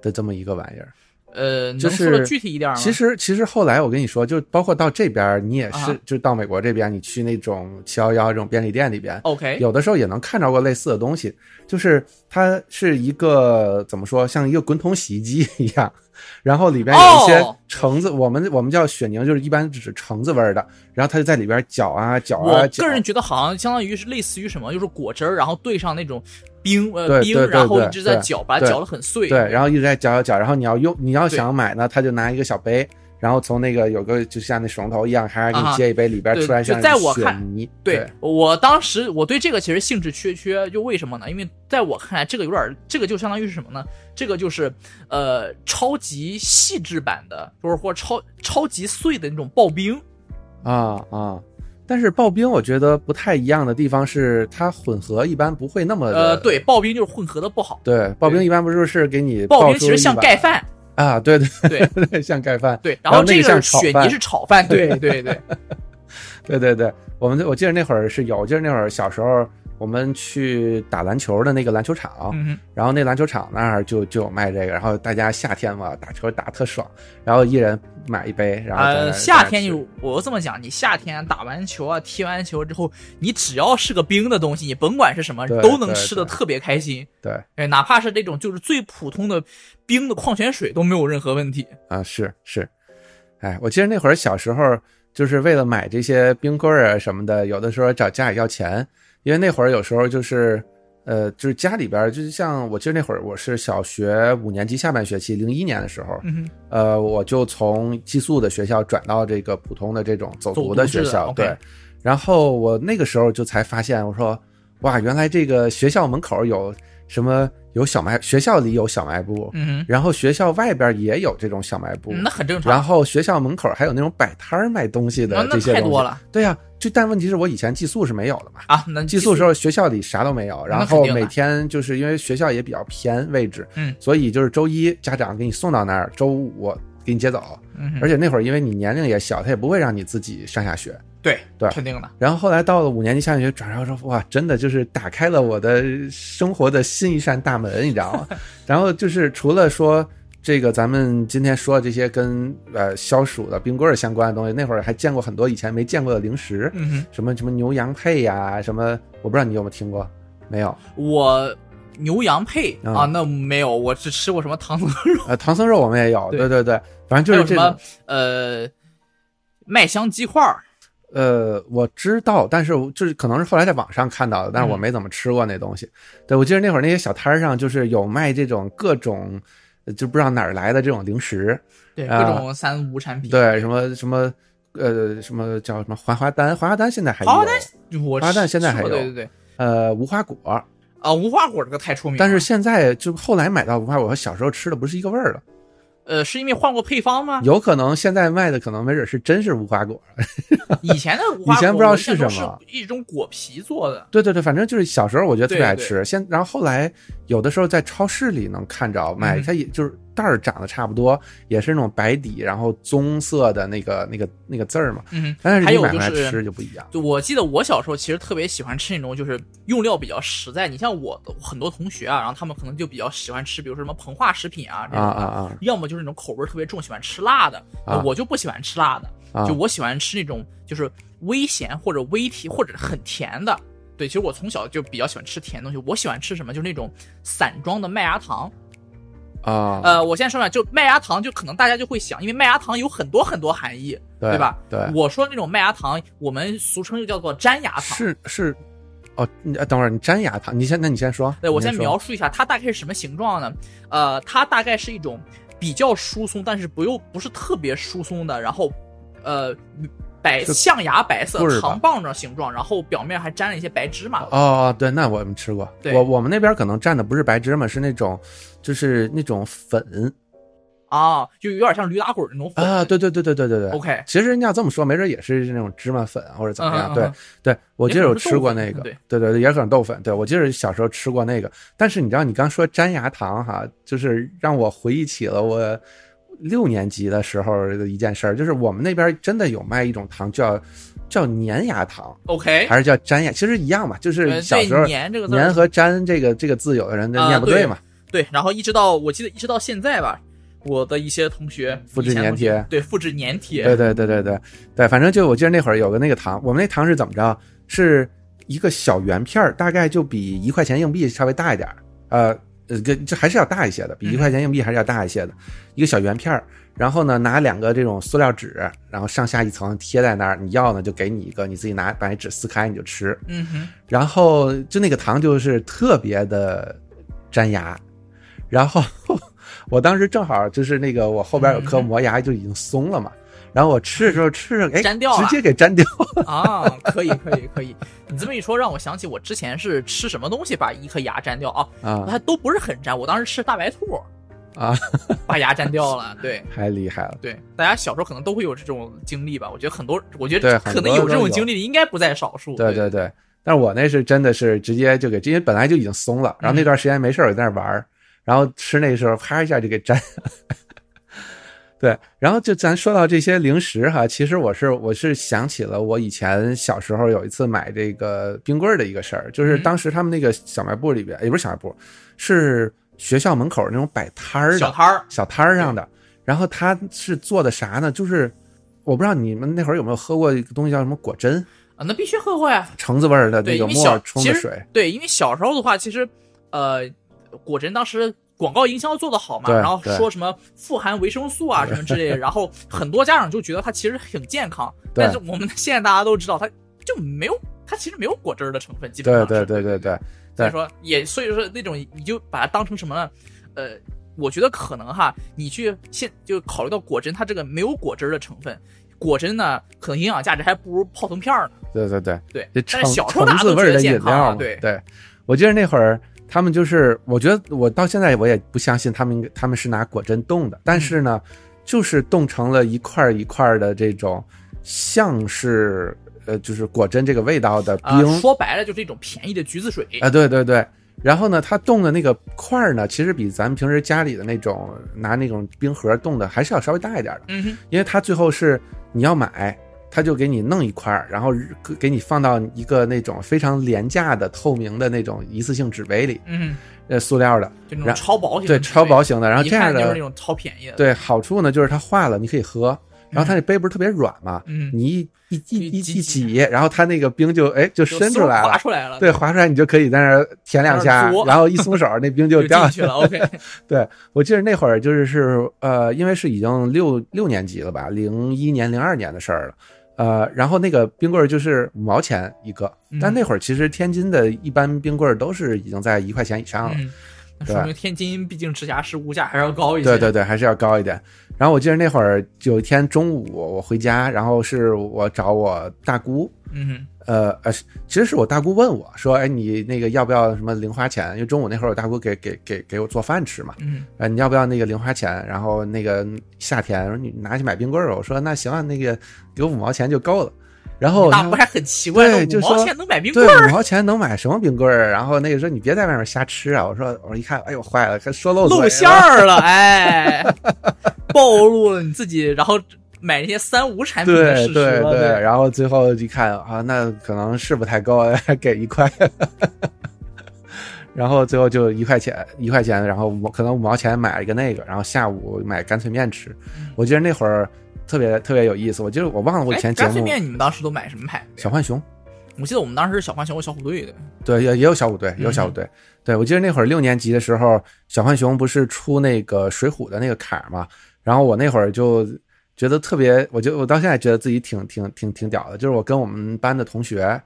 的这么一个玩意儿？呃，能就说的是具体一点吗？其实其实后来我跟你说，就包括到这边，你也是，啊就到美国这边，你去那种七幺幺这种便利店里边，OK，有的时候也能看着过类似的东西，就是它是一个怎么说，像一个滚筒洗衣机一样，然后里边有一些哦。橙子，我们我们叫雪凝，就是一般只是橙子味儿的，然后它就在里边搅啊搅啊搅我个，人觉得好像相当于是类似于什么，就是果汁儿，然后兑上那种冰呃冰，然后一直在搅，把它搅得很碎。对，然后一直在搅搅搅，然后你要用你要想买呢，他就拿一个小杯。然后从那个有个就像那水龙头一样，还是给你啊接一杯，里边出来像就在我雪看泥。对我当时我对这个其实兴致缺缺，就为什么呢？因为在我看来，这个有点，这个就相当于是什么呢？这个就是呃超级细致版的，就是或超超级碎的那种刨冰。啊啊！但是刨冰我觉得不太一样的地方是，它混合一般不会那么呃，对，刨冰就是混合的不好，对，刨冰一般不就是给你刨冰其实像盖饭。啊？对对对 对，像盖饭。对，然后这个像雪泥是炒饭，对对对，对对 对，我们我记得那会儿是有，我记得那会儿小时候我们去打篮球的那个篮球场，嗯。然后那篮球场那儿就就有卖这个，然后大家夏天嘛打球打特爽，然后一人买一杯，然后呃，夏天就我这么讲，你夏天打完球啊，踢完球之后，你只要是个冰的东西，你甭管是什么，都能吃的特别开心。对哎，哪怕是那种就是最普通的冰的矿泉水都没有任何问题。啊是是，哎，我记得那会儿小时候就是为了买这些冰棍儿啊什么的，有的时候找家里要钱，因为那会儿有时候就是。呃，就是家里边儿，就是像我记得那会儿我是小学五年级下半学期，零一年的时候，嗯，呃，我就从寄宿的学校转到这个普通的这种走读的学校，对。然后我那个时候就才发现，我说，哇，原来这个学校门口有什么有小卖，学校里有小卖部，嗯然后学校外边也有这种小卖部，嗯那很正常。然后学校门口还有那种摆摊儿卖东西的这些东西太多。了对呀、就但问题是我以前寄宿是没有的嘛。啊！那寄宿时候学校里啥都没有，然后每天就是因为学校也比较偏位置，嗯，所以就是周一家长给你送到那儿，周五给你接走，嗯，而且那会儿因为你年龄也小，他也不会让你自己上下学。对对肯定的。然后后来到了五年级下半学转校之后，哇，真的就是打开了我的生活的新一扇大门，你知道吗？然后就是除了说这个咱们今天说的这些跟呃消暑的冰棍儿相关的东西，那会儿还见过很多以前没见过的零食，嗯，什么什么牛羊配呀、什么我不知道你有没有听过，没有？我牛羊配啊啊，那没有，我只吃过什么唐僧肉，呃，唐僧肉我们也有，对对对对，反正就是什么。呃麦香鸡块儿。呃，我知道，但是就是可能是后来在网上看到的，但是我嗯没怎么吃过那东西。对，我记得那会儿那些小摊儿上就是有卖这种各种，呃就不知道哪儿来的这种零食，对，啊各种三无产品。对，什么什么呃什么叫什么槐花丹，槐花丹现在还有，滑滑丹我花旦吃现在还有对对对。呃无花果，啊，无花果这个太出名了，但是现在就后来买到无花果和小时候吃的不是一个味儿了，呃，是因为换过配方吗？有可能现在卖的可能没准是真是无花果。以前的无花果，以前不知道是什么是一种果皮做的。对对对，反正就是小时候我觉得特别爱对吃，现然后后来有的时候在超市里能看着卖，嗯它也就是袋儿长得差不多，也是那种白底，然后棕色的那个那个那个字儿嘛，嗯，但是还你买回来有就是吃就不一样。就我记得我小时候其实特别喜欢吃那种就是用料比较实在。你像我的很多同学啊，然后他们可能就比较喜欢吃，比如说什么膨化食品啊这种的，啊啊啊要么就是那种口味特别重，喜欢吃辣的。啊我就不喜欢吃辣的，啊！就我喜欢吃那种就是微咸或者微甜或者很甜的。对，其实我从小就比较喜欢吃甜的东西。我喜欢吃什么？就是那种散装的麦芽糖。啊，呃，我先说下，就麦芽糖，就可能大家就会想，因为麦芽糖有很多很多含义，对吧？对，我说那种麦芽糖，我们俗称就叫做粘牙糖。是是，哦，你呃等会儿你粘牙糖，你先那你先说，对，我先描述一下，它大概是什么形状呢？呃，它大概是一种比较疏松，但是不又不是特别疏松的，然后呃白象牙白色糖棒状形状，然后表面还沾了一些白芝麻。哦，对，那我们吃过。对我我们那边可能蘸的不是白芝麻，是那种就是那种粉啊，就有点像驴打滚那种粉啊，对对对对对对对。OK，其实你要这么说，没准也是那种芝麻粉啊或者怎么样。对嗯嗯嗯对，我记得我吃过那个，对对对，也可能豆粉。对我记得小时候吃过那个，但是你知道，你刚说粘牙糖哈，就是让我回忆起了我六年级的时候的一件事儿，就是我们那边真的有卖一种糖叫叫粘牙糖，OK，还是叫粘牙，其实一样嘛，就是小时候粘这个粘和粘这个这个字，有的人念不对嘛。对，然后一直到我记得一直到现在吧，我的一些同学复制粘贴对，复制粘贴，对对对对对对，反正就我记得那会儿有个那个糖，我们那糖是怎么着？是一个小圆片儿，大概就比一块钱硬币稍微大一点儿，呃呃，跟这还是要大一些的，比一嗯块钱硬币还是要大一些的，一个小圆片儿。然后呢，拿两个这种塑料纸，然后上下一层贴在那儿，你要呢就给你一个，你自己拿把那纸撕开你就吃。嗯哼，然后就那个糖就是特别的粘牙，然后 我当时正好就是那个我后边有颗嗯磨牙就已经松了嘛，然后我吃的时候吃着哎粘掉了直接给粘掉，啊，可以可以可以，你这么一说，让我想起我之前是吃什么东西把一颗牙粘掉啊，啊还都不是很粘，我当时吃大白兔啊，把牙粘掉了，对。太厉害了。对，大家小时候可能都会有这种经历吧？我觉得很多，我觉得可能有这种经历的应该不在少数。对对对，但是我那是真的是直接就给，因为本来就已经松了，然后那段时间没事儿我在那玩儿，然后吃那时候啪一下就给粘。对，然后就咱说到这些零食哈，其实我是我是想起了我以前小时候有一次买这个冰棍儿的一个事儿，就是嗯当时他们那个小卖部里边，也不是小卖部，是学校门口那种摆摊儿的小摊儿，小摊儿上的，然后他是做的啥呢？就是我不知道你们那会儿有没有喝过一个东西叫什么果珍，啊，那必须喝过呀。橙子味儿的，那个沫冲的水。对，因为小时候的话，其实呃，果真当时广告营销做的好嘛，然后说什么富含维生素啊什么之类的，然后很多家长就觉得它其实很健康，但是我们现在大家都知道，它就没有，它其实没有果汁儿的成分，基本对上是。对对对对。所以说也所以说那种你就把它当成什么呢？呃，我觉得可能哈，你去现就考虑到果珍它这个没有果汁儿的成分，果珍呢可能营养价值还不如泡腾片儿呢。对对对，对，但是小时候大家都觉的得健康啊，对。我记得那会儿他们就是，我觉得我到现在我也不相信他们他们是拿果珍冻的，但是呢，就是冻成了一块儿一块儿的这种像是呃就是果珍这个味道的啊、冰说白了就是一种便宜的橘子水。啊，对对对。然后呢，它冻的那个块儿呢，其实比咱们平时家里的那种拿那种冰盒冻的还是要稍微大一点的，嗯哼，因为它最后是你要买，他就给你弄一块儿，然后给你放到一个那种非常廉价的透明的那种一次性纸杯里，嗯，呃，塑料的，就那种超薄型的对，超薄型的。然后这样的就是那，种超便宜的。，对，好处呢就是它化了你可以喝，然后它那杯不是特别软嘛，嗯，你一一一一一挤一挤，然后它那个冰就哎就就伸出来了。嗖滑出来了，对，滑出来你就可以在那儿舔两下然后一松手，那冰就就掉下去了。OK，对，我记得那会儿就是是呃，因为是已经六六年级了吧，零一年、零二年的事儿了。呃，然后那个冰棍儿就是五毛钱一个，嗯但那会儿其实天津的一般冰棍儿都是已经在一块钱以上了。嗯，那说明天津毕竟直辖市物价还是要高一些。对对对，还是要高一点。然后我记得那会儿有一天中午我回家，然后是我找我大姑，嗯呃呃，其实是我大姑问我说，哎，你那个要不要什么零花钱？因为中午那会儿我大姑给给给给我做饭吃嘛，嗯呃，你要不要那个零花钱？然后那个夏天，我说你拿去买冰棍儿，我说那行啊，那个给我五毛钱就够了。然后嗯，大他不还很奇怪，对就说五毛钱能买冰对棍儿，五毛钱能买什么冰棍儿？然后那个说你别在外面瞎吃啊！我说我说一看，哎呦坏了，还说漏嘴露馅儿了，哎，暴露了你自己，然后买那些三无产品的对事实了。对对，然后最后一看啊，那可能是不太够，还给一块。然后最后就一块钱，一块钱，然后五可能五毛钱买了一个那个，然后下午买干脆面吃。我记得那会儿特别特别有意思，我记得我忘了我以前干脆面你们当时都买什么牌子？小浣熊，我记得我们当时是小浣熊和小虎队的。对，也也有小虎队，也有小虎队。对我记得那会儿六年级的时候，小浣熊不是出那个水浒的那个卡嘛，然后我那会儿就觉得特别，我就我到现在觉得自己挺挺挺挺屌的，就是我跟我们班的同学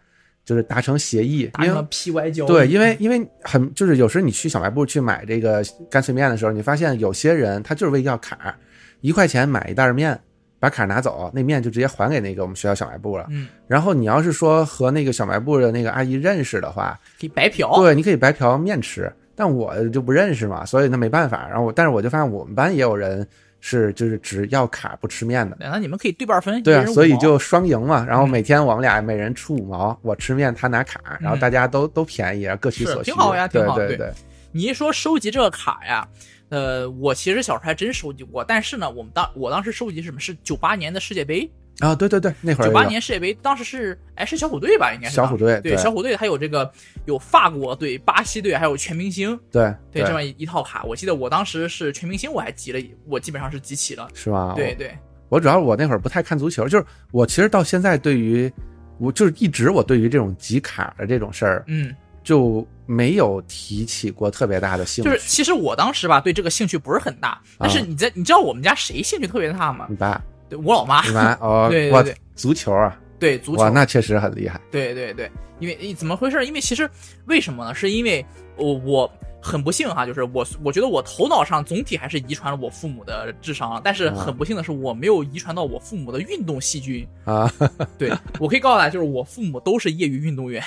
就是达成协议，因为达成了 PY 交。对，因为因为很就是有时候你去小卖部去买这个干脆面的时候，你发现有些人他就是为要卡，一块钱买一袋面，把卡拿走，那面就直接还给那个我们学校小卖部了。嗯，然后你要是说和那个小卖部的那个阿姨认识的话，可以白嫖。对，你可以白嫖面吃，但我就不认识嘛，所以那没办法。然后我，但是我就发现我们班也有人是就是只要卡不吃面的，那你们可以对半分，对啊，所以就双赢嘛。然后嗯每天我们俩每人出五毛，我吃面，他拿卡，然后大家都都便宜，各取所需，挺好呀挺好对对，你一说收集这个卡呀，呃，我其实小时候还真收集过，但是呢，我们当我当时收集什么是九八年的世界杯，啊，对对对，那会儿九八年世界杯当时是哎是小虎队吧，应该是小虎队对小虎队，它有这个有法国队、巴西队，还有全明星，对对这么一套卡。我记得我当时是全明星，我还集了，我基本上是集齐了。是吗？对对，我主要我那会儿不太看足球，就是我其实到现在对于我就是一直我对于这种集卡的这种事儿嗯，就没有提起过特别大的兴趣。就是其实我当时吧对这个兴趣不是很大，但是你在你知道我们家谁兴趣特别大吗？你爸，对我老妈你，妈哦，哇对对对，足球啊，对足球哇，，那确实很厉害。对对对，因为怎么回事？因为其实为什么呢？是因为我我很不幸哈，就是我我觉得我头脑上总体还是遗传了我父母的智商，但是很不幸的是我没有遗传到我父母的运动细菌。啊，对我可以告诉大家，就是我父母都是业余运动员，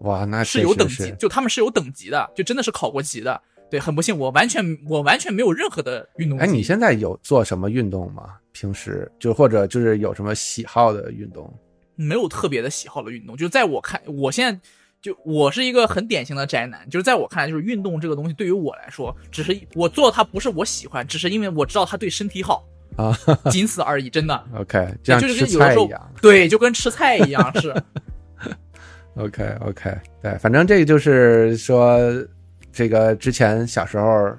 哇，那是有等级就他们是有等级的，就真的是考过级的。对，很不幸，我完全我完全没有任何的运动。哎，你现在有做什么运动吗？平时就或者就是有什么喜好的运动？没有特别的喜好的运动，就在我看，我现在就我是一个很典型的宅男，就是在我看来，就是运动这个东西对于我来说，只是我做它不是我喜欢，只是因为我知道它对身体好啊，仅此而已，真的。OK，这样就是跟有的时候。对，就跟吃菜一样，是 OK OK，对，反正这个就是说，这个之前小时候，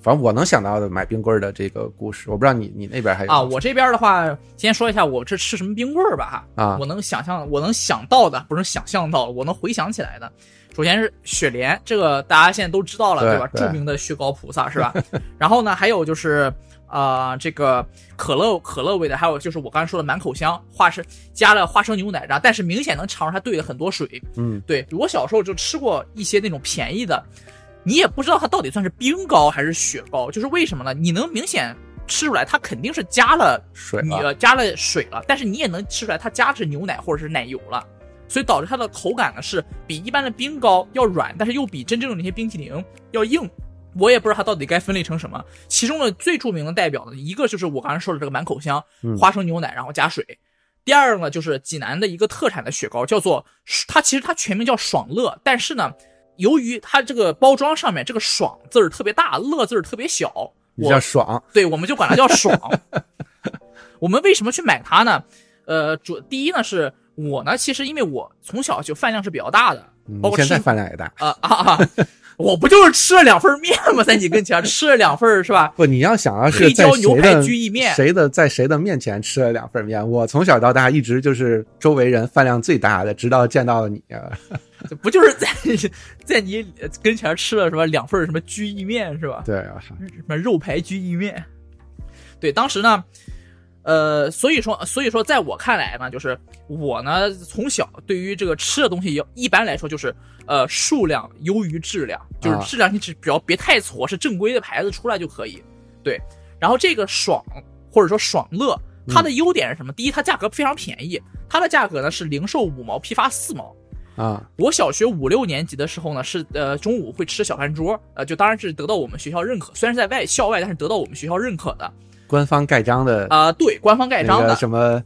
反正我能想到的买冰棍儿的这个故事，我不知道你你那边还有啊。我这边的话，先说一下我这吃什么冰棍儿吧哈。啊我能想象，我能想到的，不是想象到，我能回想起来的。首先是雪莲，这个大家现在都知道了，吧？对吧著名的雪糕菩萨是吧？然后呢，还有就是呃，这个可乐可乐味的，还有就是我刚才说的满口香花生加了花生牛奶，然后但是明显能尝出它兑了很多水。嗯对我小时候就吃过一些那种便宜的，你也不知道它到底算是冰糕还是雪糕，就是为什么呢？你能明显吃出来它肯定是加了你水了呃加了水了，但是你也能吃出来它加的是牛奶或者是奶油了，所以导致它的口感呢是比一般的冰糕要软，但是又比真正的那些冰淇淋要硬。我也不知道它到底该分类成什么，其中的最著名的代表的一个就是我刚才说的这个满口香嗯花生牛奶，然后加水。第二个呢，就是济南的一个特产的雪糕，叫做它其实它全名叫爽乐，但是呢，由于它这个包装上面这个“爽”字儿特别大，“乐”字儿特别小，比我叫爽对，我们就管它叫爽。我们为什么去买它呢？呃，主第一呢是我呢，其实因为我从小就饭量是比较大的，包括吃嗯现在饭量也大。啊 啊啊！我不就是吃了两份面吗？在你跟前吃了两份是吧？不，你要想要是黑在椒牛排谁的谁的在谁的面前吃了两份面，我从小到大一直就是周围人饭量最大的，直到见到了你 不就是在在你跟前吃了什么两份什么居意面是吧？对啊，什么肉排居意面。对，当时呢，呃，所以说，所以说，在我看来呢，就是我呢从小对于这个吃的东西，要一般来说就是呃数量优于质量，就是啊质量你只只要别太矬，是正规的牌子出来就可以。对，然后这个爽或者说爽乐，它的优点是什么？第一，它价格非常便宜，它的价格呢是零售五毛，批发四毛。啊我小学五六年级的时候呢，是呃中午会吃小饭桌，呃就当然是得到我们学校认可，虽然是在外校外，但是得到我们学校认可的。官方盖章的啊、对，官方盖章的什么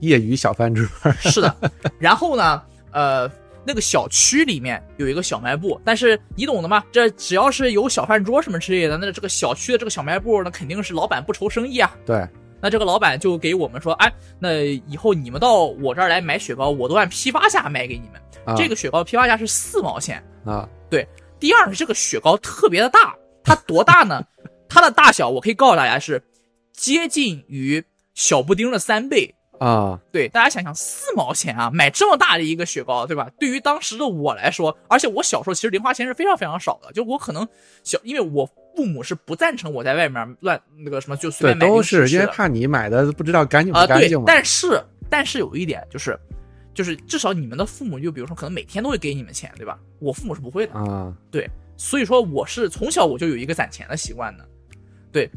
业余小饭桌，是的。然后呢，呃，那个小区里面有一个小卖部，但是你懂的吗？这只要是有小饭桌什么之类的，那这个小区的这个小卖部，那肯定是老板不愁生意啊。对，那这个老板就给我们说，哎，那以后你们到我这儿来买雪糕，我都按批发价卖给你们。啊这个雪糕批发价是四毛钱。啊对第二是这个雪糕特别的大，它多大呢？它的大小我可以告诉大家是接近于小布丁的三倍。啊对，大家想想，四毛钱啊，买这么大的一个雪糕，对吧？对于当时的我来说，而且我小时候其实零花钱是非常非常少的，就我可能小，因为我父母是不赞成我在外面乱那个什么就随，便买都是因为怕你买的不知道干净不干净，嘛。但是但是有一点就是，就是至少你们的父母就比如说可能每天都会给你们钱，对吧？我父母是不会的，啊对，所以说我是从小我就有一个攒钱的习惯的，对，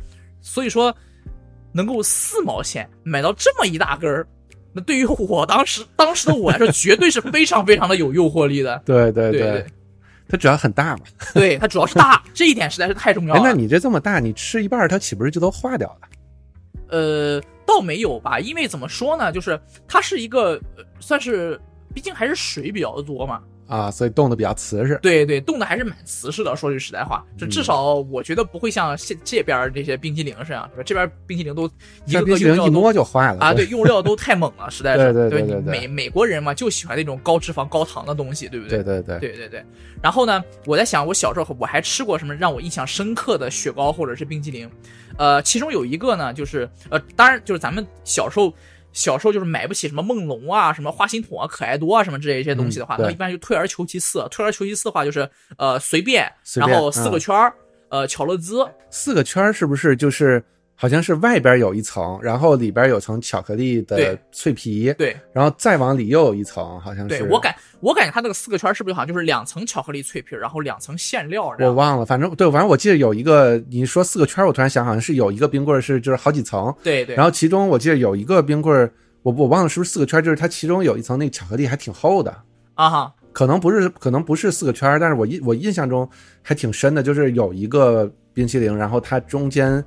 所以说能够四毛钱买到这么一大根儿，那对于我当时当时的我来说，绝对是非常非常的有诱惑力的。对对对对它主要很大嘛。对，它主要是大，这一点实在是太重要哎，了。那你这这么大，你吃一半它岂不是就都化掉了？呃，倒没有吧，因为怎么说呢，就是它是一个、呃算是，毕竟还是水比较多嘛。啊，所以冻得比较瓷实。对对，冻的还是蛮瓷实的。说句实在话，嗯就至少我觉得不会像这这边这些冰淇淋这样，这边冰淇淋都一像个个用料都摸就坏了啊，对，用料都太猛了，实在是。对对对你对对美美国人嘛，就喜欢那种高脂肪、高糖的东西，对不对对对对对对。然后呢，我在想，我小时候我还吃过什么让我印象深刻的雪糕或者是冰淇淋？呃，其中有一个呢，就是呃，当然就是咱们小时候。小时候就是买不起什么梦龙啊、什么花心筒啊、可爱多啊什么之类一些东西的话，嗯那一般就退而求其次。退而求其次的话，就是呃随便，然后四个嗯。圈儿，呃巧乐兹，四个圈儿是不是就是好像是外边有一层，然后里边有层巧克力的脆皮，对然后再往里又有一层，好像是。对，我感我感觉它那个四个圈是不是好像就是两层巧克力脆皮，然后两层馅料？我忘了，反正对，反正我记得有一个，你说四个圈，我突然想，好像是有一个冰棍是就是好几层，对对，然后其中我记得有一个冰棍儿，我我忘了是不是四个圈，就是它其中有一层那个巧克力还挺厚的，啊哈，可能不是可能不是四个圈，但是我印我印象中还挺深的，就是有一个冰淇淋，然后它中间。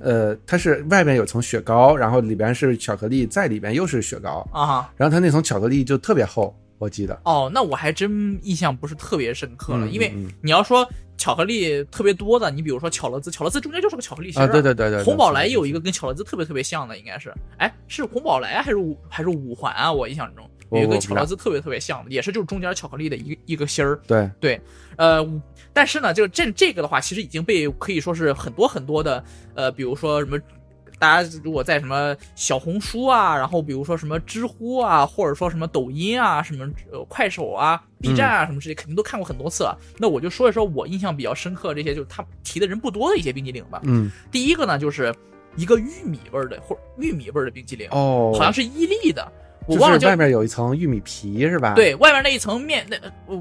呃，它是外面有层雪糕，然后里边是巧克力，在里边又是雪糕，啊哈。然后它那层巧克力就特别厚，我记得。哦，那我还真印象不是特别深刻了，嗯因为你要说巧克力特别多的，你比如说巧乐兹，巧乐兹中间就是个巧克力芯啊，儿对对对对，对红宝来也有一个，跟巧乐兹特别特别像的，应该是，哎，是红宝来还是五还是五环啊？我印象中有一个巧乐兹特别特别像的，也是就是中间巧克力的一个一个芯儿。对对，呃，但是呢，就这这个的话，其实已经被可以说是很多很多的，呃，比如说什么。大家如果在什么小红书啊，然后比如说什么知乎啊，或者说什么抖音啊，什么呃快手啊、B 站啊什么这些，肯定都看过很多次了。那我就说一说我印象比较深刻这些，就是他提的人不多的一些冰激凌吧。嗯，第一个呢，就是一个玉米味儿的或玉米味儿的冰激凌，哦，好像是伊利的，我就忘了外面有一层玉米皮是吧？，对，外面那一层面，那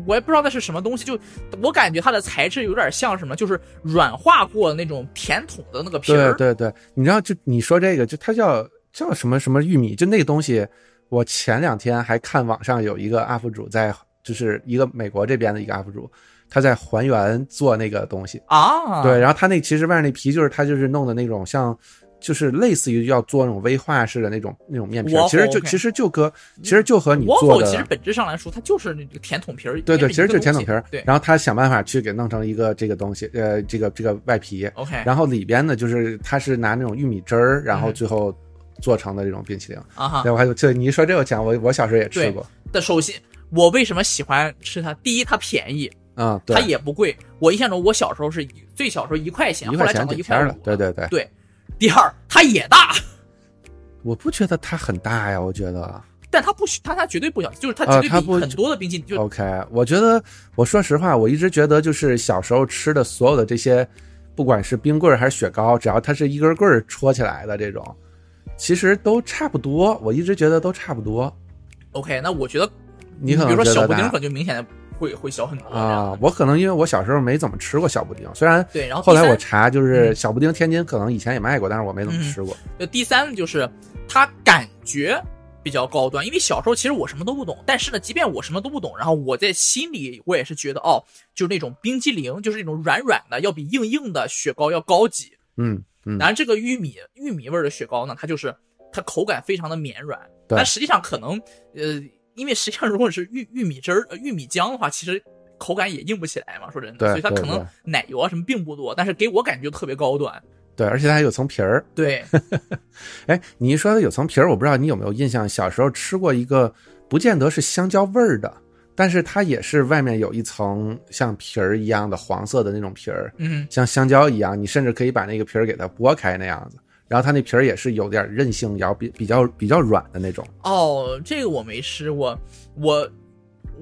我也不知道那是什么东西，就我感觉它的材质有点像什么，就是软化过的那种甜筒的那个皮儿。对对对，你知道，就你说这个，就它叫叫什么什么玉米，就那个东西，我前两天还看网上有一个 UP 主在，就是一个美国这边的一个 UP 主，他在还原做那个东西。啊，对，然后他那其实外面那皮就是他就是弄的那种像。就是类似于要做那种威化式的那种那种面皮其实就其实就和其实就和你做的其实本质上来说，它就是那个甜筒皮儿。对对，其实就是甜筒筒皮儿。对然后他想办法去给弄成一个这个东西，呃，这个这个外皮，，OK，然后里边呢就是他是拿那种玉米汁儿，然后嗯最后做成的这种冰淇淋。啊哈对，。我还有这你一说这个讲，我我小时候也吃过。但首先，我为什么喜欢吃它？第一，它便宜，嗯，对它，也不贵。我印象中，我小时候是最小时候一块钱，一块后来涨到一块五。。对对对，对。第二，它也大，我不觉得它很大呀，我觉得。但它不，它它绝对不小，就是它绝对比很多的冰淇淋就 OK，我觉得，我说实话，我一直觉得就是小时候吃的所有的这些，不管是冰棍儿还是雪糕，只要它是一根棍儿戳起来的这种，其实都差不多，我一直觉得都差不多。OK，那我觉得你可比如说小布丁可能就明显的会会小很多啊，。我可能因为我小时候没怎么吃过小布丁，虽然对，然后后来我查就是嗯小布丁天津可能以前也卖过，但是我没怎么吃过。就第三就是它感觉比较高端，因为小时候其实我什么都不懂，但是呢，即便我什么都不懂，然后我在心里我也是觉得哦，就是那种冰激凌，就是那种软软的，要比硬硬的雪糕要高级。嗯嗯然后，这个玉米玉米味儿的雪糕呢，它就是它口感非常的绵软，但实际上可能呃，因为实际上如果是玉玉米汁儿、呃玉米浆的话，其实口感也硬不起来嘛。说真的，所以它可能奶油啊什么并不多，但是给我感觉特别高端。对，而且它还有层皮儿。对，哎，你一说它有层皮儿，我不知道你有没有印象，小时候吃过一个，不见得是香蕉味儿的，但是它也是外面有一层像皮儿一样的黄色的那种皮儿，嗯，像香蕉一样，你甚至可以把那个皮儿给它剥开那样子。然后它那皮儿也是有点韧性，然后比比较比较软的那种。哦，这个我没吃过，我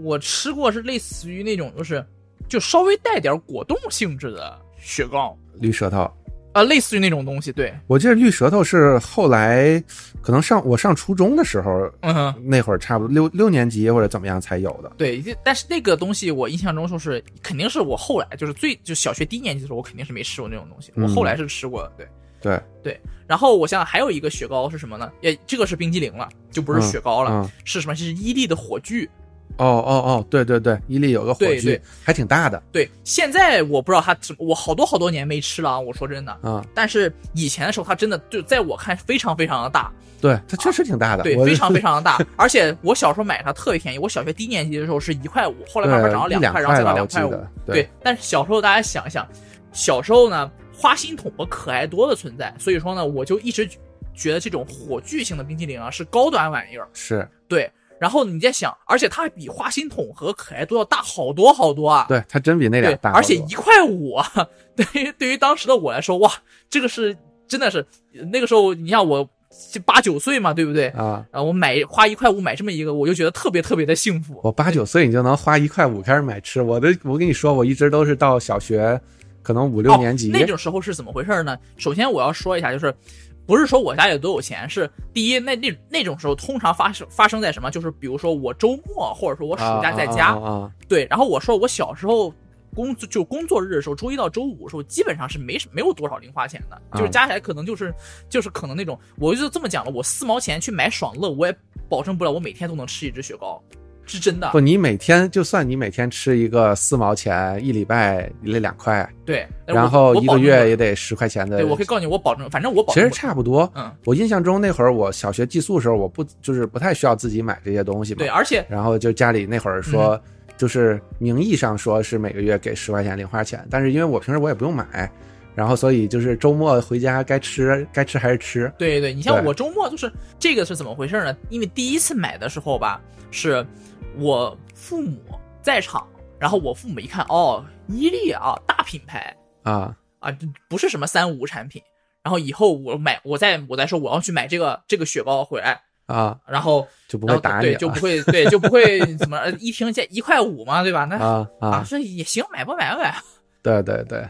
我吃过是类似于那种就是就稍微带点果冻性质的雪糕绿舌头，啊、类似于那种东西。对，我记得绿舌头是后来可能上我上初中的时候，嗯哼。那会儿差不多六六年级或者怎么样才有的。对，但是那个东西我印象中说是肯定是我后来就是最就小学低年级的时候，我肯定是没吃过那种东西，我嗯后来是吃过的。对对，对，然后我想想还有一个雪糕是什么呢？也这个是冰激凌了，就不是雪糕了，嗯，是什么？是伊利的火炬。哦哦哦，对对对，伊利有个火炬对对，还挺大的对，现在我不知道它怎么，我好多好多年没吃了啊。我说真的，啊、但是以前的时候，它真的就在我看非常非常的大，对，它确实挺大的，对，非常 非常的大。而且我小时候买它特别便宜，我小学低年级的时候是一块五，后来慢慢涨到两块，然后再到，两块五。对，但是小时候大家想一想，小时候呢，花心筒和可爱多的存在，所以说呢，我就一直觉得这种火炬型的冰淇淋啊是高端玩意儿。是，对，然后你在想，而且它比花心筒和可爱多要大好多好多啊。对，它真比那俩，大，而且一块五啊，对于对于当时的我来说，哇，这个是真的是那个时候，你像我八九岁嘛，对不对？啊，啊，我买花一块五买这么一个，我就觉得特别特别的幸福。我八九岁你就能花一块五开始买吃，我的，我跟你说，我一直都是到小学，可能五六年级，哦、那种时候是怎么回事呢？首先我要说一下，就是不是说我家里多有钱，是第一，那那那种时候通常发生发生在什么？就是比如说我周末或者说我暑假在家，对，然后我说我小时候。工作就工作日的时候，周一到周五的时候，基本上是没没有多少零花钱的，就是加起来可能就是就是可能那种，我就这么讲了，我四毛钱去买爽乐，我也保证不了我每天都能吃一只雪糕，是真的。不，你每天就算你每天吃一个四毛钱，一礼拜一两块，对，然后一个月也得。十块钱的。对，我可以告诉你，我保证，反正我保证其。实差不多。嗯，我印象中那会儿我小学寄宿的时候，我不就是不太需要自己买这些东西嘛。对，而且然后就家里那会儿说，嗯就是名义上说是每个月给十块钱零花钱，但是因为我平时我也不用买，然后所以就是周末回家该吃该吃还是吃。对对，你像我周末就是这个是怎么回事呢？因为第一次买的时候吧，是我父母在场，然后我父母一看，哦，伊利啊，大品牌啊啊，这不是什么三无产品。然后以后我买，我再我再说我要去买这个这个雪糕回来，啊，然后就不会打你了就不会 对就不会怎么呃一听见一块五嘛，对吧？那啊啊，这也行，买吧买吧买。对对对。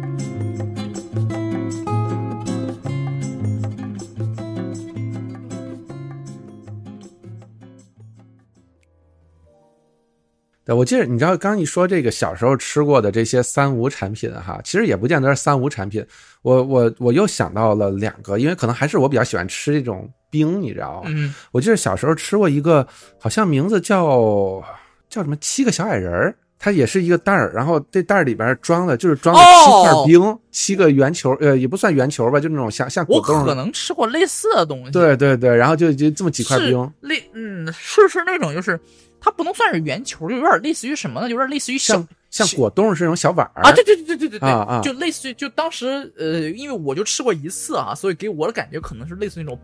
对，我记得你知道，刚一说这个小时候吃过的这些三无产品哈，其实也不见得是三无产品。我我我又想到了两个，因为可能还是我比较喜欢吃这种冰，你知道吗？嗯，我记得小时候吃过一个，好像名字叫叫什么七个小矮人儿，它也是一个袋儿，然后这袋儿里边装的就是装了七块冰，七个圆球，呃，也不算圆球吧，就那种像像我果冻。可能吃过类似的东西。对对对，然后就就这么几块冰，类嗯是是那种就是它不能算是圆球，就有点类似于什么呢？有点类似于小像像果冻是那种小碗儿啊，对对对对对对对，啊啊就类似于就当时呃，因为我就吃过一次啊，所以给我的感觉可能是类似那种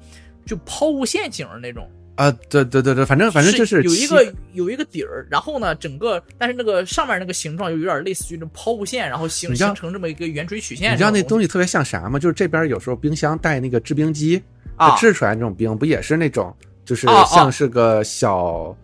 就抛物线型的那种，啊，对对对对，反正反正就是七有一个有一个底儿，然后呢，整个但是那个上面那个形状又有点类似于那种抛物线，然后形形成这么一个圆锥曲线。你知道那东西西特别像啥吗？就是这边有时候冰箱带那个制冰机，啊制出来那种冰，不也是那种，就是像是个小，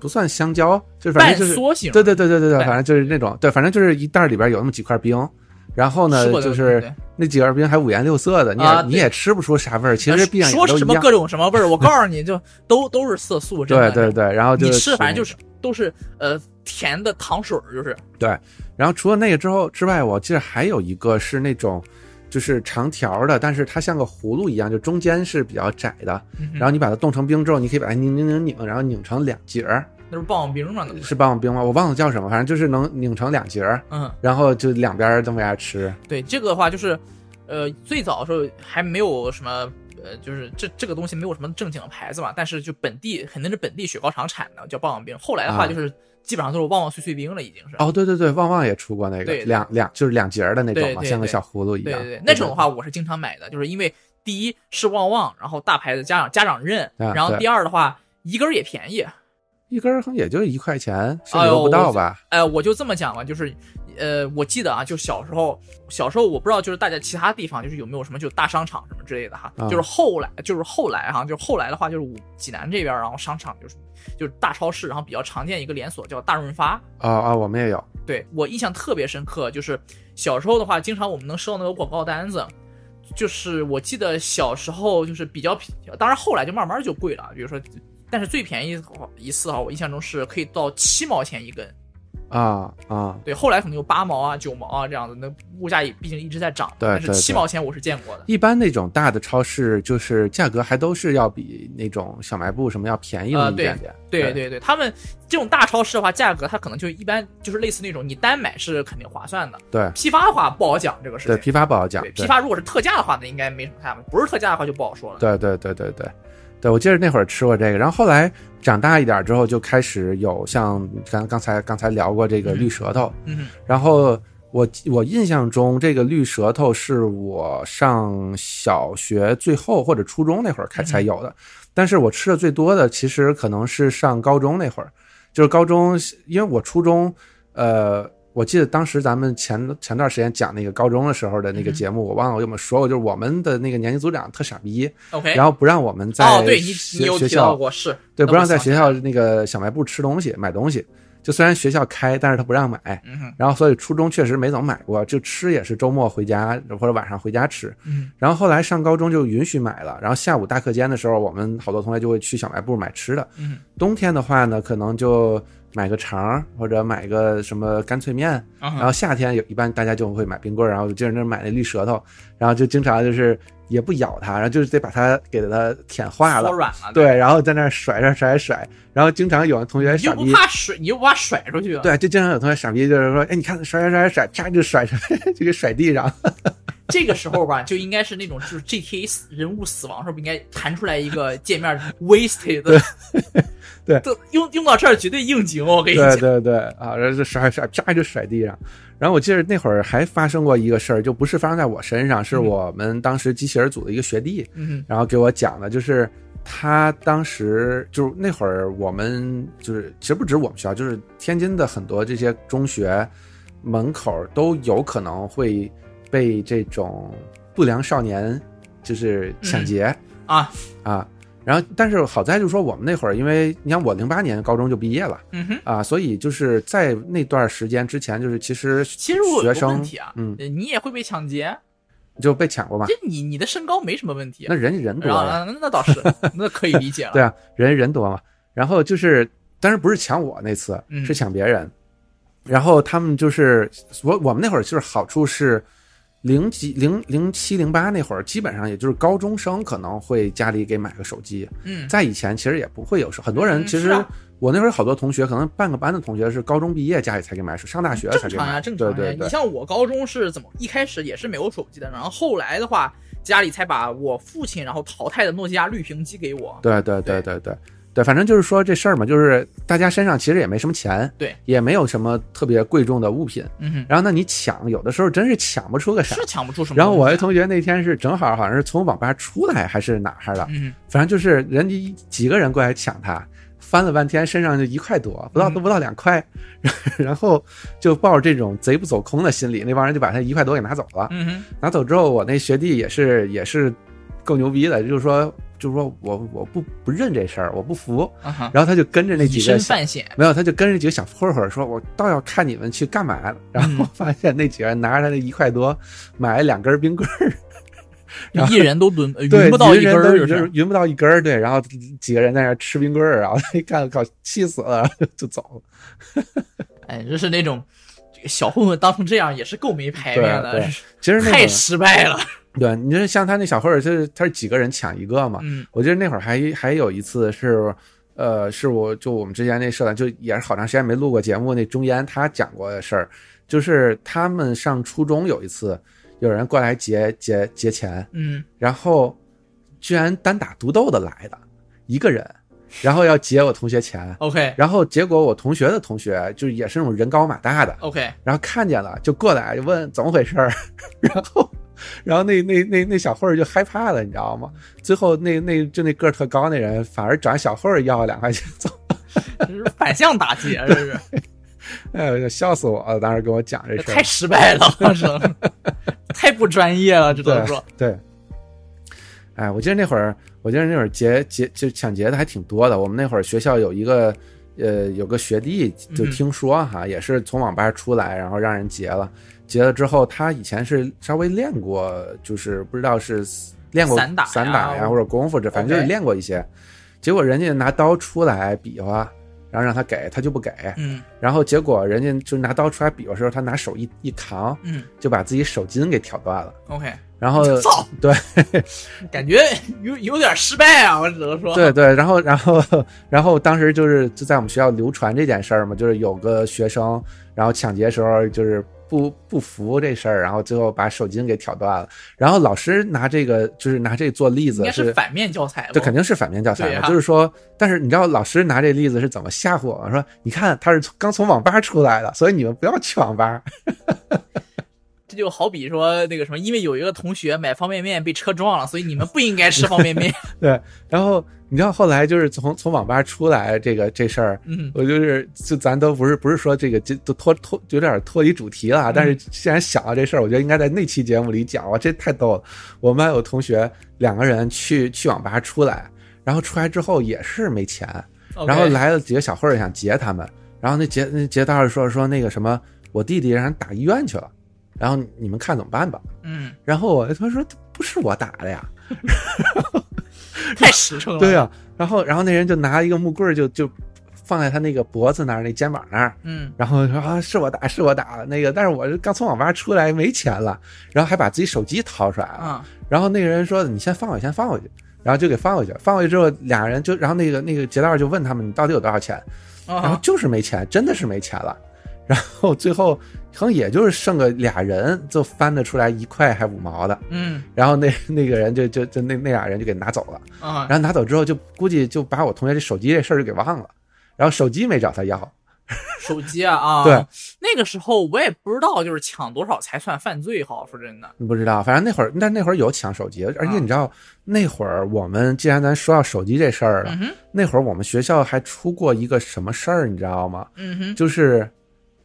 不算香蕉，就是反半正就是，对对对对对对，反正就是那种，对，反正就是一袋里边有那么几块冰，然后呢就是那几块冰还五颜六色的，你也啊你也吃不出啥味儿，其实说什么各。种什么味儿，我告诉你就都都是色素，对对对，然后就你吃反正就是都是呃甜的糖水儿，就是。对然后除了那个之后之外，我记得还有一个是那种，就是长条的，但是它像个葫芦一样，就中间是比较窄的。嗯然后你把它冻成冰之后，你可以把它拧拧拧拧，然后拧成两节儿，那是棒棒冰吗，是是棒棒冰吗？我忘了叫什么，反正就是能拧成两节儿，嗯，然后就两边儿这么样吃。对这个的话就是呃最早的时候还没有什么。呃，就是这这个东西没有什么正经的牌子嘛，但是就本地肯定是本地雪糕厂产的，叫棒棒冰。后来的话啊就是基本上都是旺旺碎碎冰了，已经是。哦，对对对，旺旺也出过那个两两就是两节儿的那种嘛，像个小葫芦一样。对对对，那种的话我是经常买的，就是因为第一是旺旺，然后大牌子家长家长认，然后第二的话一根儿也便宜。一根儿好像也就一块钱，甚哎呦至不到吧？呃，我就这么讲吧，就是，呃，我记得啊，就小时候，小时候我不知道，就是大家其他地方就是有没有什么就大商场什么之类的哈，啊就是后来就是后来哈，就是后来的话就是武济南这边，然后商场就是就是大超市，然后比较常见一个连锁叫大润发。啊啊，我们也有。对我印象特别深刻，就是小时候的话，经常我们能收到那个广告单子，就是我记得小时候就是比较便，当然后来就慢慢就贵了，比如说，但是最便宜一次哈，我印象中是可以到七毛钱一根。啊啊，对，后来可能有八毛啊、九毛啊这样的，那物价也毕竟一直在涨。但是对对对七毛钱我是见过的。一般那种大的超市，就是价格还都是要比那种小卖部什么要便宜那么呃对一点点。对对对，他们这种大超市的话，价格它可能就一般就是类似那种你单买是肯定划算的，对批发的话不好讲这个事对，批发不好讲对，。对批发如果是特价的话，那应该没什么太大问题；不是特价的话就不好说了。对对对对对，对我记得那会儿吃过这个，然后后来长大一点之后就开始有像刚刚才刚才聊过这个绿舌头，嗯，然后我我印象中这个绿舌头是我上小学最后或者初中那会儿开嗯才有的，但是我吃的最多的其实可能是上高中那会儿，就是高中，因为我初中，呃。我记得当时咱们前前段时间讲那个高中的时候的那个节目，我忘了我有没有说过，就是我们的那个年级组长特傻逼，OK，然后不让我们在哦，对你学你有提到过是，对，不让在学校那个小卖部吃东西、买东西。就虽然学校开，但是他不让买。嗯，然后所以初中确实没怎么买过，就吃也是周末回家或者晚上回家吃。嗯然后后来上高中就允许买了，然后下午大课间的时候，我们好多同学就会去小卖部买吃的。嗯冬天的话呢，可能就买个肠儿或者买个什么干脆面。然后夏天有一般大家就会买冰棍儿，然后就在那买那绿舌头，然后就经常就是也不咬它，然后就是得把它给它舔化了。软了，对，然后在那儿甩甩甩甩，然后经常有的同学你又不，怕甩，你又不怕甩出去啊？对，就经常有同学傻逼，就是说，哎，你看甩甩甩甩，啪就甩甩，就给甩地上。这个时候吧，就应该是那种就是 GTA 死人物死亡时候不应该弹出来一个界面 wasted，对都用用到这儿绝对应景，我跟你对讲。对对，啊，然后就甩甩，啪就甩地上。然后我记得那会儿还发生过一个事儿，就不是发生在我身上，是嗯我们当时机器人组的一个学弟，嗯然后给我讲的，就是他当时就是那会儿我们就是其实不止我们学校，就是天津的很多这些中学门口都有可能会被这种不良少年就是抢劫、啊，啊。然后，但是好在就是说，我们那会儿，因为你像我零八年高中就毕业了嗯哼。啊，所以就是在那段时间之前，就是其实其实我学生问题啊，嗯呃你也会被抢劫，就被抢过嘛就。你你的身高没什么问题那，人家人多然后呀，那那倒是，那可以理解了。对啊，人人多嘛。然后就是，但是不是抢我那次，嗯是抢别人。然后他们就是我我们那会儿就是好处是，零几零零七零八那会儿，基本上也就是高中生可能会家里给买个手机。嗯，在以前其实也不会有手，很多人其实我那会儿好多同学，可能半个班的同学是高中毕业家里才给买手，上大学才给买。正常呀，正常呀。对对对你像我高中是怎么一开始也是没有手机的，然后后来的话，家里才把我父亲然后淘汰的诺基亚绿屏机给我。对对对对对对，反正就是说这事儿嘛，就是大家身上其实也没什么钱，对，也没有什么特别贵重的物品，嗯哼，然后那你抢，有的时候真是抢不出个啥是。抢不出什么啊。然后我一同学那天是正好好像是从网吧出来还是哪儿的，嗯反正就是人家几个人过来抢他，翻了半天身上就一块多，不到嗯都不到两块，然后就抱着这种贼不走空的心理，那帮人就把他一块多给拿走了。嗯，拿走之后，我那学弟也是也是够牛逼的，就是说就是说我我不不认这事儿，我不服，然后他就跟着那几个小犯险。没有，他就跟着几个小混混说：“我倒要看你们去干嘛。”然后嗯发现那几个人拿着他那一块多，买了两根冰棍儿，一人都轮呃 对，匀不到一根儿，就是匀不到一根儿，对。然后几个人在那吃冰棍儿，然后他一看，靠，气死了，就走了。哎，就是那种这个小混混当成这样也是够没排面的其实太，失败了。对，你说像他那小会儿，就是他是几个人抢一个嘛？嗯。我记得那会儿还还有一次是，呃，是我就我们之前那社团，就也是好长时间没录过节目，那中烟他讲过的事儿，就是他们上初中有一次，有人过来劫劫劫钱，嗯。然后居然单打独斗的来的一个人，然后要劫我同学钱，，OK。然后结果我同学的同学就是也是那种人高马大的，OK，然后看见了就过来就问怎么回事儿，然后然后那那那那小慧儿就害怕了，你知道吗？最后那那就那个儿特高那人反而找小慧儿要了两块钱走，这是反向打击，啊这是 哎呦，笑死我了！当时跟我讲这事儿，太失败了，我说 太不专业了，只能对说。对。哎，我记得那会儿，我记得那会儿劫劫就抢劫的还挺多的。我们那会儿学校有一个，呃，有个学弟，就嗯听说哈，也是从网吧出来，然后让人劫了。劫了之后，他以前是稍微练过，就是不知道是练过散打呀散打呀，或者功夫这，反正就是练过一些。结果人家拿刀出来比划，然后让他给，他就不给。嗯然后结果人家就拿刀出来比划的时候，他拿手一一扛，嗯就把自己手筋给挑断了。，OK，然后操，对感觉有有点失败啊，我只能说。对对，然后然后 然后当时就是就在我们学校流传这件事儿嘛，就是有个学生，然后抢劫时候就是不不服这事儿，然后最后把手筋给挑断了。然后老师拿这个就是拿这做例子是反面教材，这肯定是反面教材嘛，啊就是说，但是你知道老师拿这例子是怎么吓唬我吗？说你看他是从刚从网吧出来的，所以你们不要去网吧。这就好比说那个什么，因为有一个同学买方便面被车撞了，所以你们不应该吃方便面。对，然后你知道后来就是从从网吧出来这个这事儿，嗯我就是就咱都不是不是说这个这都脱脱有点脱离主题了啊，但是既然想到这事儿，我觉得应该在那期节目里讲。哇，这太逗了！我们班有同学两个人去去网吧出来，然后出来之后也是没钱然后来了几个小混儿想劫他们，然后那劫那劫道士说说那个什么，我弟弟让人打医院去了，然后你们看怎么办吧？嗯，然后我他说不是我打的呀，太实诚了。对呀、然后然后那人就拿一个木棍儿就就放在他那个脖子那儿那肩膀那儿，嗯。然后说啊是我打是我打的那个，但是我是刚从网吧出来没钱了，然后还把自己手机掏出来了，啊然后那个人说你先放回去，先放回去。然后就给放回去，放回去之后，俩人就，然后那个那个劫道就问他们你到底有多少钱，然后啊，就是没钱，真的是没钱了。然后最后可能也就是剩个俩人，就翻得出来一块还五毛的。嗯然后那 那个人就就就那那俩人就给拿走了。啊，然后拿走之后，就估计就把我同学这手机这事儿就给忘了，然后手机没找他要。手机啊啊，对，那个时候我也不知道就是抢多少才算犯罪哈，说真的。不知道，反正那会儿，但那会儿有抢手机，而且啊你知道，那会儿我们既然咱说到手机这事儿了，嗯那会儿我们学校还出过一个什么事儿，你知道吗？嗯哼就是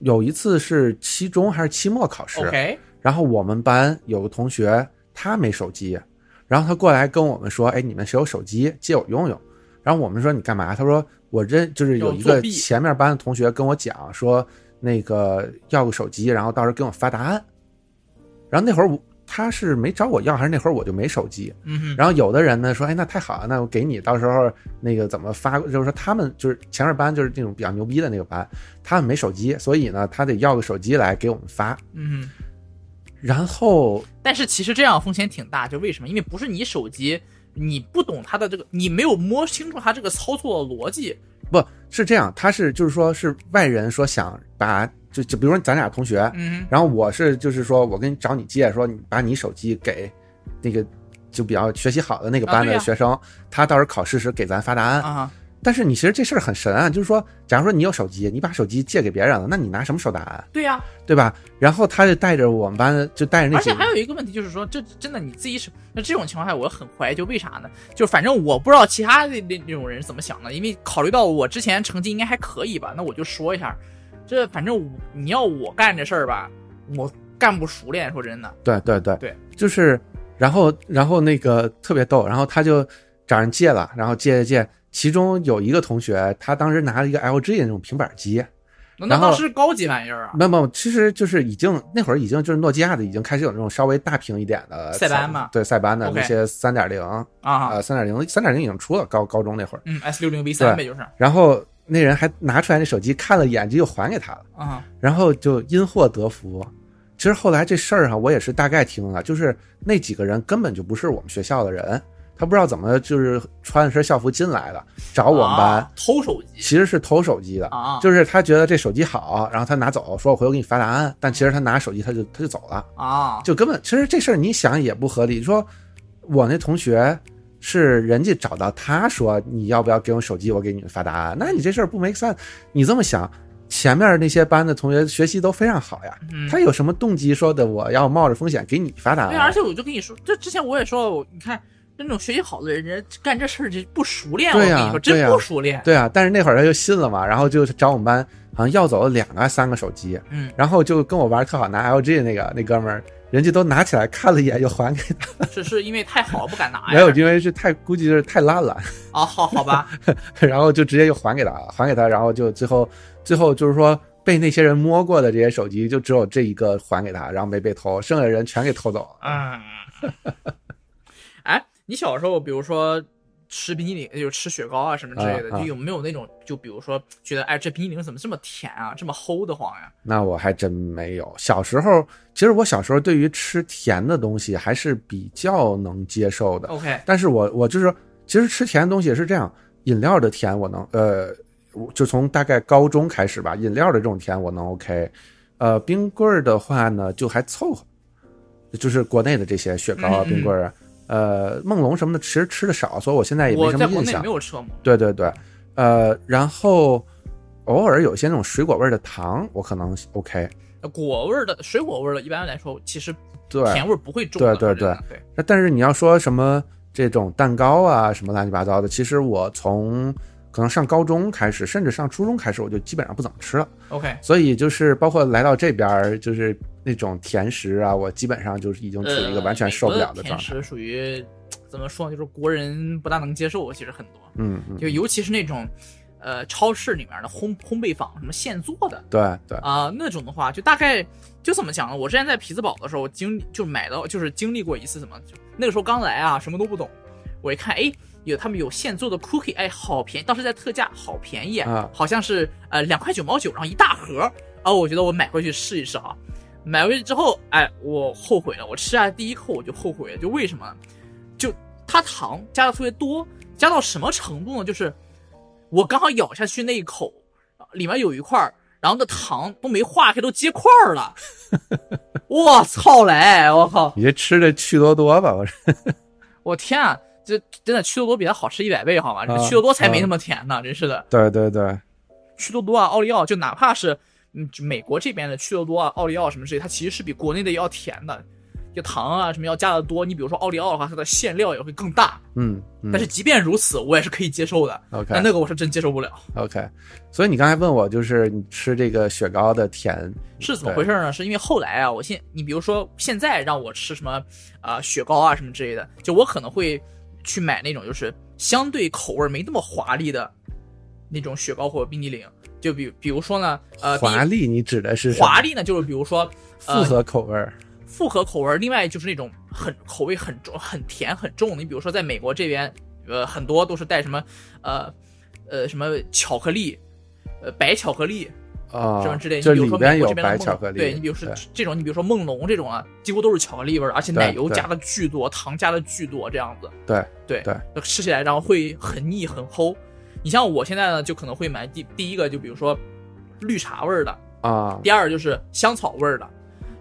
有一次是期中还是期末考试，，OK，然后我们班有个同学他没手机，然后他过来跟我们说：“哎，你们谁有手机借我用用？”然后我们说：“你干嘛？”他说：“我认就是有一个前面班的同学跟我讲说，那个要个手机，然后到时候给我发答案。”然后那会儿我他是没找我要，还是那会儿我就没手机？嗯哼，然后有的人呢说：“哎，那太好了，那我给你，到时候那个怎么发？就是说他们就是前面班就是那种比较牛逼的那个班，他们没手机，所以呢，他得要个手机来给我们发。嗯。然后但是其实这样风险挺大，就为什么？因为不是你手机，你不懂他的这个，你没有摸清楚他这个操作的逻辑。不是这样，他是就是说是外人说想把就就比如说咱俩同学，嗯然后我是就是说我跟你找你借，说你把你手机给那个就比较学习好的那个班的学生，他到时候考试时给咱发答案。啊，但是你其实这事儿很神啊，就是说，假如说你有手机，你把手机借给别人了，那你拿什么收答案，对呀、对吧？然后他就带着我们班，就带着那些而且还有一个问题就是说，这真的你自己是那这种情况下，我很怀疑，就为啥呢？就反正我不知道其他的那那种人是怎么想的，因为考虑到我之前成绩应该还可以吧，那我就说一下，这反正我你要我干这事儿吧，我干不熟练，说真的，对对对对，就是，然后然后那个特别逗，然后他就找人借了，然后借借借，其中有一个同学，他当时拿了一个 LG 的那种平板机，那那然后倒是高级玩意儿啊。没有没有，其实就是已经那会儿已经就是诺基亚的已经开始有那种稍微大屏一点的塞班嘛对塞班的那些三点零啊，呃三点零三点零已经出了高高中那会儿，嗯，S 六零 V 三呗，就是。然后那人还拿出来那手机看了一眼，就又还给他了。啊，然后就因祸得福。其实后来这事儿哈，我也是大概听了，就是那几个人根本就不是我们学校的人，他不知道怎么就是穿着身校服进来的，找我们班，啊偷手机。其实是偷手机的，啊，就是他觉得这手机好，然后他拿走，说我回头给你发答案，但其实他拿手机他就他就走了，啊，就根本其实这事儿你想也不合理。说我那同学是人家找到他说你要不要给我手机，我给你们发答案，那你这事儿不 make sense。你这么想，前面那些班的同学学习都非常好呀，嗯他有什么动机说的我要冒着风险给你发答案对，而？且我就跟你说，这之前我也说了，我你看那种学习好的人，人家干这事儿就不熟练，对呀我跟你说，真不熟练。对啊，但是那会儿他就信了嘛，然后就找我们班好像要走了两个还是三个手机，嗯，然后就跟我玩特好，拿 LG 那个那哥们儿，人家都拿起来看了一眼又还给他，是是因为太好不敢拿呀。没有，因为是太估计是太烂了。啊，好好吧，然后就直接又还给他了，还给他，然后就最后最后就是说被那些人摸过的这些手机，就只有这一个还给他，然后没被偷，剩下的人全给偷走了。嗯。哎，你小时候比如说吃冰激凌，就是吃雪糕啊什么之类的，就有没有那种就比如说觉得哎这冰激凌怎么这么甜啊，这么齁的慌呀？那我还真没有。小时候，其实我小时候对于吃甜的东西还是比较能接受的，OK，但是我我就是其实吃甜的东西也是这样，饮料的甜我能呃，我就从大概高中开始吧，饮料的这种甜我能 OK，呃，冰棍儿的话呢就还凑合，就是国内的这些雪糕啊、冰棍儿啊，呃，梦龙什么的，其实吃的少，所以我现在也没什么印象在没。有吃过？对对对，呃，然后偶尔有些那种水果味儿的糖，我可能 OK。果味儿的、水果味儿的，一般来说其实对，甜味儿不会重对。对对但是你要说什么这种蛋糕啊，什么乱七八糟的，其实我从可能上高中开始，甚至上初中开始，我就基本上不怎么吃了。OK，所以就是包括来到这边，就是那种甜食啊，我基本上就是已经处于一个完全受不了的状态。甜食属于怎么说呢？就是国人不大能接受，其实很多，嗯嗯，就尤其是那种呃超市里面的烘烘焙坊什么现做的对对，啊、那种的话，就大概就怎么讲呢？我之前在匹兹堡的时候，我经就买到就是经历过一次什么，就那个时候刚来啊，什么都不懂，我一看，哎。有他们有现做的 cookie，哎，好便宜，当时在特价，好便宜啊好像是呃两块九毛九，然后一大盒，啊，我觉得我买回去试一试啊。买回去之后，哎，我后悔了，我吃下第一口我就后悔了，就为什么？就它糖加的特别多，加到什么程度呢？就是我刚好咬下去那一口，里面有一块儿，然后那糖都没化开，都结块儿了。我操嘞！我靠！你这吃的趣多多吧？我说 我天啊！这真的趣多多比它好吃一百倍，好吗？啊趣多多才没那么甜呢，真是的。对对对，趣多多啊，奥利奥，就哪怕是嗯，就美国这边的趣多多啊、奥利奥什么之类，它其实是比国内的要甜的，就糖啊什么要加的多。你比如说奥利奥的话，它的馅料也会更大，嗯嗯。但是即便如此，我也是可以接受的。OK 但那个我是真接受不了。OK，所以你刚才问我，就是你吃这个雪糕的甜是怎么回事呢？是因为后来啊，我现你比如说现在让我吃什么啊、雪糕啊什么之类的，就我可能会去买那种就是相对口味没那么华丽的那种雪糕或者冰激凌。就比比如说呢，呃，华丽，你指的是华丽呢，就是比如说呃复合口味儿复合口味儿，另外就是那种很口味很重、很甜、很重的。你比如说，在美国这边，呃，很多都是带什么，呃，呃，什么巧克力，呃，白巧克力啊什么之类。就你比如说美国这边的梦白巧克力，对你比如说这种，你比如说梦龙这种啊，几乎都是巧克力味儿，而且奶油加的巨多，糖加的巨多，这样子。对对对，吃起来然后会很腻很齁。你像我现在呢，就可能会买第第一个，就比如说绿茶味儿的，啊第二就是香草味儿的，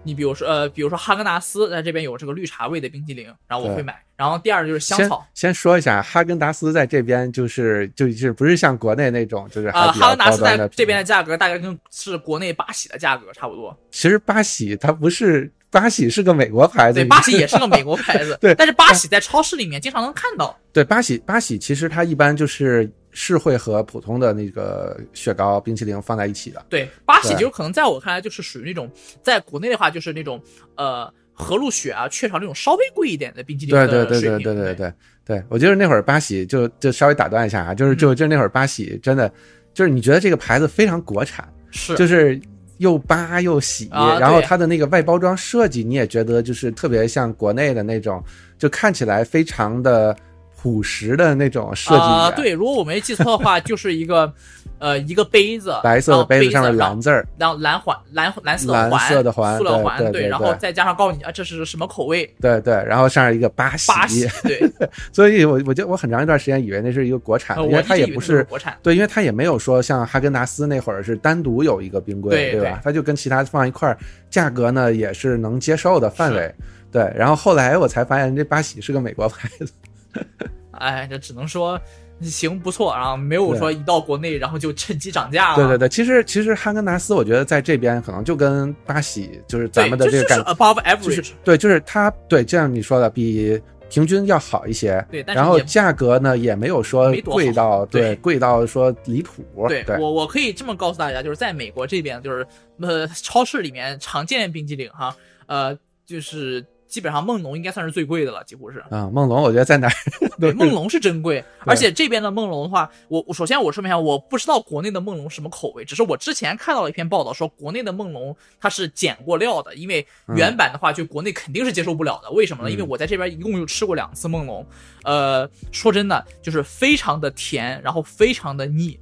你比如说呃，比如说哈根达斯在这边有这个绿茶味的冰激凌，然后我会买。然后第二就是香草。先说一下，哈根达斯在这边就是就是不是像国内那种就是啊呃，哈根达斯在这边的价格大概跟是国内八喜的价格差不多。其实八喜它不是八喜是个美国牌子，对，八喜也是个美国牌子，对但是八喜在超市里面经常能看到。对八喜八喜其实它一般就是是会和普通的那个雪糕冰淇淋放在一起的。对，八喜对。就可能在我看来就是属于那种，在国内的话就是那种呃和路雪啊、雀巢那种稍微贵一点的冰淇淋对对对对。对对对。对，我觉得那会儿八喜就就稍微打断一下啊，就是嗯。就就那会儿八喜真的就是你觉得这个牌子非常国产，是。就是又八又喜，啊然后它的那个外包装设计你也觉得就是特别像国内的那种，就看起来非常的朴实的那种设计啊、感。对，如果我没记错的话，就是一个 呃一个杯子，白色的杯子上面蓝字儿，然后蓝环蓝蓝色的蓝环，色的环塑料环，对对对对然后再加上告诉你啊这是什么口味，对对，然后上面一个八喜，八喜，对，所以我我就我很长一段时间以为那是一个国产的，呃因为它也不是国产，对，因为它也没有说像哈根达斯那会儿是单独有一个冰柜，对吧？它就跟其他放一块儿，价格呢也是能接受的范围。对，然后后来我才发现这八喜是个美国牌子。哎，这只能说行不错，然后没有说一到国内然后就趁机涨价了，对对对，其实其实哈根达斯，我觉得在这边可能就跟八喜就是咱，们的这个感就是 above 就是 average，对，就是它对，就像你说的，比平均要好一些。对但是然后价格呢也没有说贵到对对贵到说离谱。对对我我可以这么告诉大家，就是在美国这边，就是呃超市里面常见冰激凌哈，呃就是基本上梦龙应该算是最贵的了，几乎是。啊，梦龙我觉得在哪儿都对，梦龙是真贵，而且这边的梦龙的话，我我首先我说明一下，我不知道国内的梦龙什么口味，只是我之前看到了一篇报道说，国内的梦龙它是减过料的，因为原版的话就国内肯定是接受不了的，为什么呢？因为我在这边一共就吃过两次梦龙，呃，说真的就是非常的甜，然后非常的腻，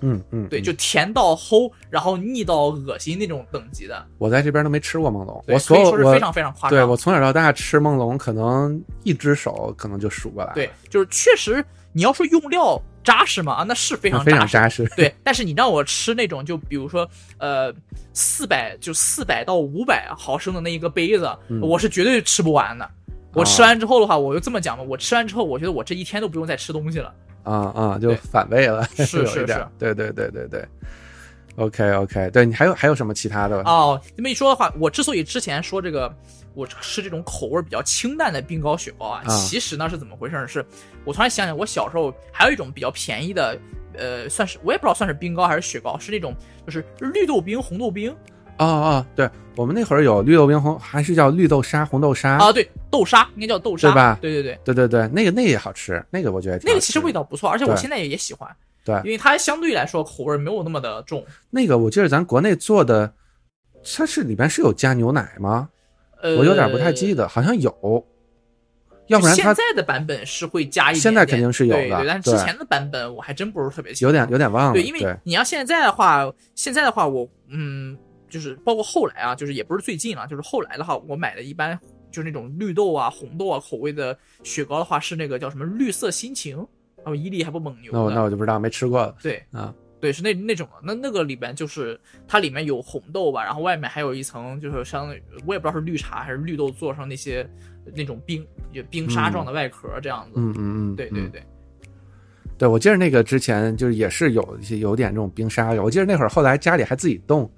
嗯嗯，对，嗯就甜到齁，然后腻到恶心那种等级的，我在这边都没吃过梦龙，我所有我可以说是非常非常夸张。对我从小到大吃梦龙，可能一只手可能就数过来了，对，就是确实你要说用料扎实嘛，啊，那是非常非常。扎实。对，但是你让我吃那种，就比如说，呃，四百就四百到五百毫升的那一个杯子，嗯我是绝对吃不完的。我吃完之后的话，我就这么讲吧，我吃完之后，我觉得我这一天都不用再吃东西了。啊啊，就反胃了，是 是是对对对对对。OK OK，对你还有还有什么其他的？哦，这么一说的话，我之所以之前说这个，我吃这种口味比较清淡的冰糕雪糕啊，啊其实呢是怎么回事？是我突然想想，我小时候还有一种比较便宜的，呃，算是我也不知道算是冰糕还是雪糕，是那种就是绿豆冰、红豆冰哦哦，对我们那会儿有绿豆冰红，还是叫绿豆沙、红豆沙啊，对，豆沙应该叫豆沙对吧对对对，对对对，那个那个也好吃，那个我觉得那个其实味道不错，而且我现在也也喜欢，对因为它相对来说口味没有那么的重。那个我记得咱国内做的，它是里边是有加牛奶吗？呃，我有点不太记得，好像有，要不然它现在的版本是会加一点点，现在肯定是有的对对，但是之前的版本我还真不是特别清楚有点有点忘了。对，因为你要现在的话，现在的话我嗯，就是包括后来啊，就是也不是最近了，就是后来的话，我买的一般就是那种绿豆啊、红豆啊口味的雪糕的话，是那个叫什么绿色心情，然后伊利还不蒙牛那我那，我就不知道，没吃过对啊。对，是那那种的。那那个里边就是它里面有红豆吧，然后外面还有一层就是相当于我也不知道是绿茶还是绿豆做成那些那种冰就冰沙状的外壳这样子。嗯嗯嗯，嗯对对对，对，我记得那个之前就是也是有一些有点这种冰沙，我记得那会儿后来家里还自己冻，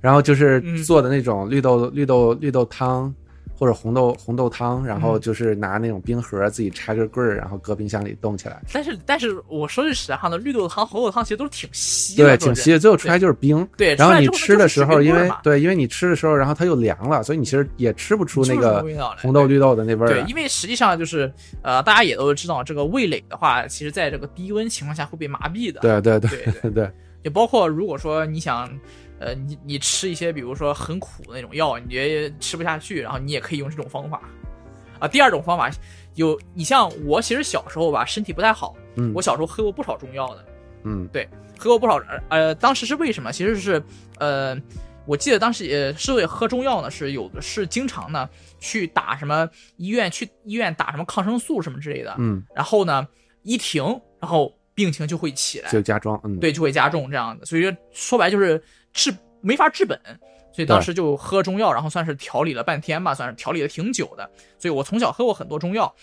然后就是嗯。做的那种绿豆、绿豆绿豆汤或者红豆红豆汤，然后嗯就是拿那种冰盒自己插根棍儿，然后搁冰箱里冻起来，但是但是我说句实在话呢，绿豆汤、红豆汤其实都是挺稀的，对，挺稀的，最后出来就是冰。对，然后你吃的时候，因为对，因为你吃的时候，然后它又凉了，所以你其实也吃不出那个红豆绿豆的那味儿对，因为实际上就是呃，大家也都知道，这个味蕾的话，其实在这个低温情况下会被麻痹的。对对对对对，对，也包括如果说你想，呃，你你吃一些比如说很苦的那种药，你觉得吃不下去，然后你也可以用这种方法。啊，第二种方法有，你像我其实小时候吧，身体不太好，嗯我小时候喝过不少中药的。嗯对喝过不少，呃呃，当时是为什么？其实是，呃，我记得当时也是为喝中药呢，是有的是经常呢去打什么医院去医院打什么抗生素什么之类的，嗯，然后呢一停，然后病情就会起来，就加重，嗯，对，就会加重这样的，所以说说白就是治没法治本，所以当时就喝中药，然后算是调理了半天吧，算是调理的挺久的。所以我从小喝过很多中药。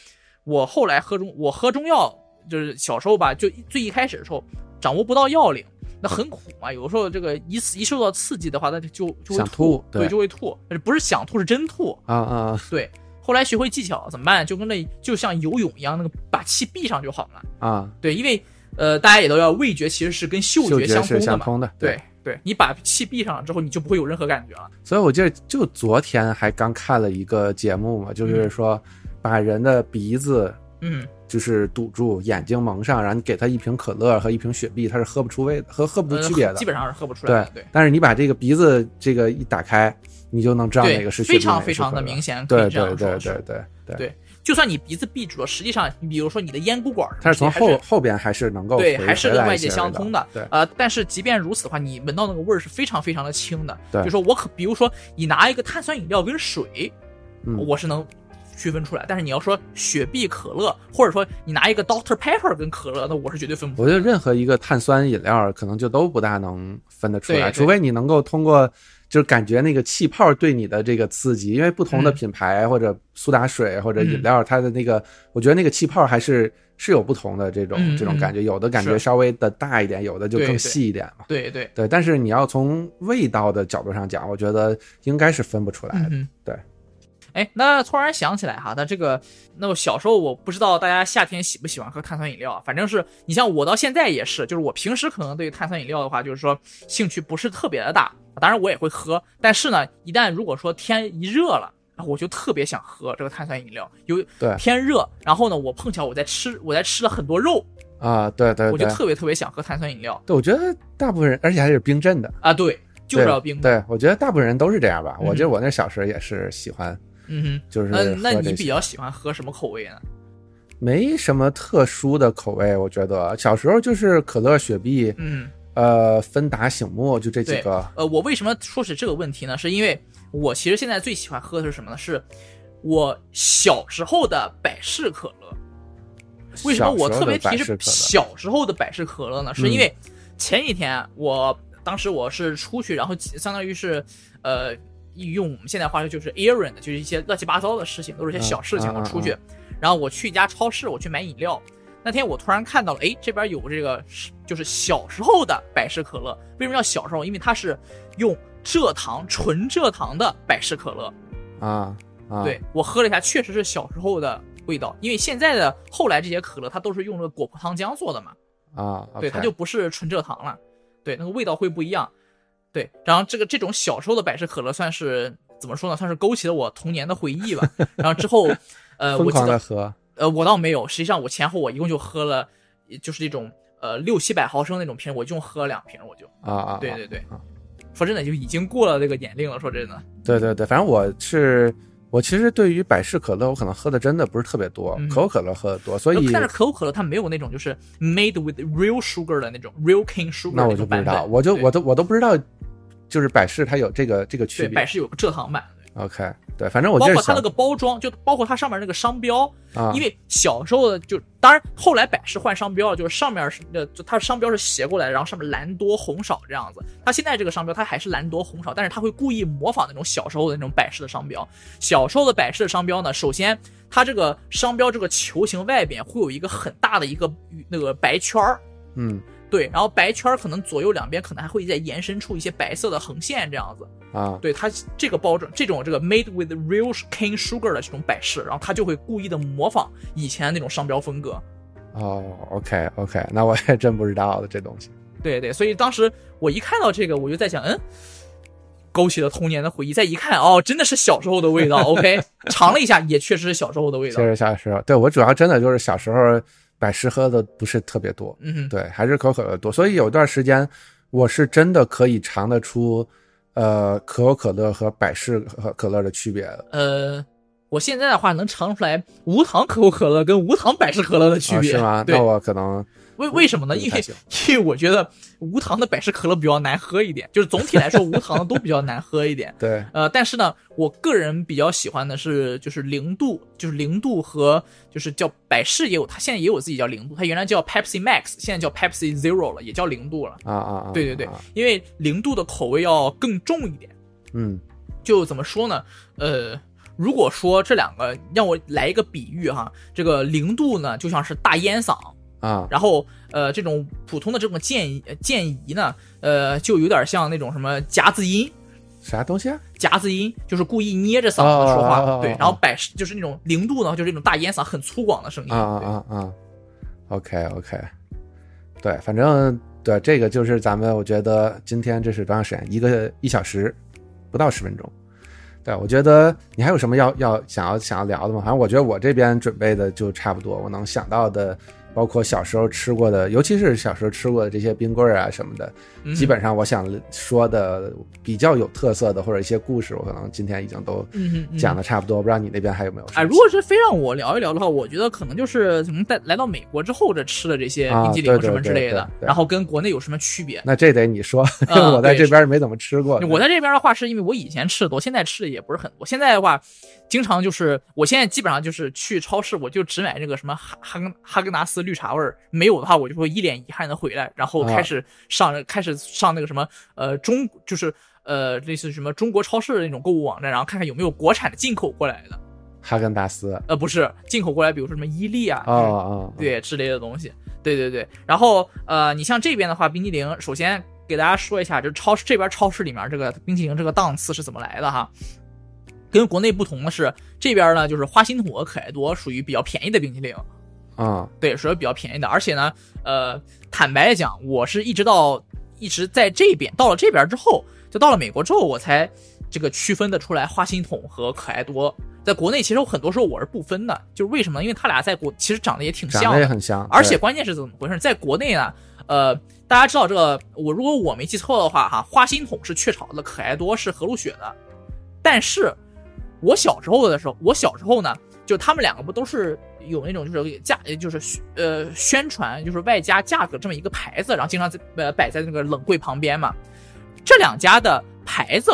我后来喝中，我喝中药就是小时候吧，就最一开始的时候掌握不到药领，那很苦嘛。有的时候这个一一受到刺激的话，那就就就会想吐对，对就会吐，不是想吐是真吐。啊啊 对，后来学会技巧怎么办？就跟那就像游泳一样，那个把气闭上就好了。啊！对，因为呃，大家也都要味觉其实是跟嗅嗅觉相通的嘛。相通的，对对，你把气闭上了之后，你就不会有任何感觉了。所以我记得就昨天还刚看了一个节目嘛，就是说把人的鼻子嗯，就是堵住，眼睛蒙上，然后你给他一瓶可乐和一瓶雪碧，他是喝不出味的，喝喝不呃出区别的。基本上是喝不出来的。对，但是你把这个鼻子这个一打开，你就能知道对哪个是雪碧，非常的明显对对对对对对就算你鼻子闭住了，实际上你比如说你的咽鼓管它是从后后边还是能够对，还是跟外界相通的。对呃，但是即便如此的话，你闻到那个味儿是非常非常的轻的。对就说我可，比如说你拿一个碳酸饮料跟水，嗯我是能区分出来。但是你要说雪碧、可乐，或者说你拿一个 Doctor Pepper 跟可乐，那我是绝对分不出来。我觉得任何一个碳酸饮料可能就都不大能分得出来，除非你能够通过就是感觉那个气泡对你的这个刺激，因为不同的嗯品牌或者苏打水或者饮料，它的那个我觉得那个气泡还是是有不同的这种这种感觉，有的感觉稍微的大一点，有的就更细一点嘛。对对，对，但是你要从味道的角度上讲，我觉得应该是分不出来的。对。哎，那突然想起来哈，那这个，那我小时候我不知道大家夏天喜不喜欢喝碳酸饮料啊，反正是你像我到现在也是，就是我平时可能对碳酸饮料的话，就是说兴趣不是特别的大，当然我也会喝，但是呢，一旦如果说天一热了。然后我就特别想喝这个碳酸饮料，有对天热，然后呢，我碰巧我在吃，我在吃了很多肉，啊，对对对，我就特别特别想喝碳酸饮料对，我觉得大部分人，而且还是冰镇的，啊，对，就是要冰的，对，我觉得大部分人都是这样吧。嗯我觉得我那小时候也是喜欢，嗯哼，就是那你比较喜欢喝什么口味呢？没什么特殊的口味，我觉得小时候就是可乐、雪碧，嗯，呃，芬达、醒目，就这几个。呃，我为什么说起这个问题呢？是因为我其实现在最喜欢喝的是什么呢？是我小时候的百事可乐。为什么我特别提是小时候的百事可乐呢？是因为前几天我当时我是出去，然后相当于是呃用我们现在话说就是 errand，就是一些乱七八糟的事情，都是一些小事情。嗯我出去，然后我去一家超市，我去买饮料。那天我突然看到了，哎，这边有这个就是小时候的百事可乐。为什么叫小时候？因为它是用蔗糖纯蔗糖的百事可乐。啊啊，对我喝了一下，确实是小时候的味道。因为现在的后来这些可乐，它都是用这个果葡糖浆做的嘛，啊，对，它就不是纯蔗糖了，对，那个味道会不一样。对，然后这个这种小时候的百事可乐算是怎么说呢？算是勾起了我童年的回忆吧。然后之后，呃，疯我记得，呃，我倒没有，实际上我前后我一共就喝了，就是那种呃六七百毫升那种瓶，我一共喝了两瓶，我就，啊啊，对对对啊，说真的，就已经过了这个年龄了。说真的，对对对，反正我是。我其实对于百事可乐，我可能喝的真的不是特别多，嗯可口可乐喝的多，所以但是可口可乐它没有那种就是 made with real sugar 的那种 real cane sugar 那我就不知道，我就我都我都不知道，就是百事它有这个这个区别。百事有个蔗糖版的。OK，对，反正我就包括它那个包装，就包括它上面那个商标，啊，因为小时候的就，当然后来百事换商标了，就是上面是呃，就它商标是斜过来，然后上面蓝多红少这样子。它现在这个商标它还是蓝多红少，但是它会故意模仿那种小时候的那种百事的商标。小时候的百事的商标呢，首先它这个商标这个球形外边会有一个很大的一个那个白圈儿。嗯对，然后白圈儿可能左右两边可能还会再延伸出一些白色的横线这样子。啊，对它这个包装，这种这个 made with real cane sugar 的这种摆饰，然后它就会故意的模仿以前那种商标风格。哦，OK OK，那我也真不知道的这东西。对对，所以当时我一看到这个，我就在想，嗯，勾起了童年的回忆。再一看，哦，真的是小时候的味道。OK，尝了一下，也确实是小时候的味道确。实小时候，对我主要真的就是小时候百事喝的不是特别多，嗯，对，还是可口可乐多，所以有段时间我是真的可以尝得出，呃，可口可乐和百事可可乐的区别的。呃，我现在的话能尝出来无糖可口可乐跟无糖百事可乐的区别，啊是吗？那，我可能为为什么呢？因为 因为我觉得无糖的百事可乐比较难喝一点，就是总体来说无糖的都比较难喝一点。对呃，但是呢，我个人比较喜欢的是就是零度，就是零度和就是叫百事也有，它现在也有自己叫零度，它原来叫 Pepsi Max，现在叫 Pepsi Zero 了，也叫零度了。啊啊啊，对对对啊，因为零度的口味要更重一点。嗯就怎么说呢？呃，如果说这两个让我来一个比喻哈，这个零度呢就像是大烟嗓，啊然后呃这种普通的这种渐渐移呢，呃就有点像那种什么夹子音。啥东西啊？夹子音就是故意捏着嗓子说话，对，然后摆就是那种零度呢，就是那种大烟嗓，很粗犷的声音。啊啊啊啊！OK OK，对，反正对这个就是咱们，我觉得今天这是多长时间？一个一小时，不到十分钟。对，我觉得你还有什么要要想要想要聊的吗？反正我觉得我这边准备的就差不多，我能想到的，包括小时候吃过的，尤其是小时候吃过的这些冰棍儿啊什么的，嗯基本上我想说的比较有特色的或者一些故事，我可能今天已经都讲的差不多。不知道你那边还有没有如果是非让我聊一聊的话，我觉得可能就是从在来到美国之后这吃的这些啊冰激凌什么之类的，然后跟国内有什么区别？那这得你说，因为啊我在这边没怎么吃过。我在这边的话，是因为我以前吃的多，现在吃的也不是很多。现在的话，经常就是我现在基本上就是去超市，我就只买这个什么哈哈根哈根达斯绿茶味儿，没有的话，我就会一脸遗憾的回来，然后开始上、开始上那个什么呃中就是呃类似于什么中国超市的那种购物网站，然后看看有没有国产的进口过来的，哈根达斯呃不是进口过来，比如说什么伊利啊，哦哦，对之类的东西。对对对，然后呃，你像这边的话，冰激凌，首先给大家说一下，就是超市这边超市里面这个冰激凌这个档次是怎么来的哈。跟国内不同的是，这边呢就是花心土和可爱多属于比较便宜的冰淇淋，啊对，属于比较便宜的。而且呢，呃，坦白讲，我是一直到一直在这边，到了这边之后，就到了美国之后，我才这个区分的出来花心筒和可爱多。在国内，其实很多时候我是不分的，就是为什么呢？因为他俩在国其实长得也挺像长的，得也很像，而且关键是怎么回事？在国内呢，呃，大家知道这个，我如果我没记错的话，哈，花心筒是雀巢的，可爱多是和路雪的。但是，我小时候的时候，我小时候呢，就他们两个不都是有那种就是价，就是呃宣传，就是外加价格这么一个牌子，然后经常在呃摆在那个冷柜旁边嘛。这两家的牌子，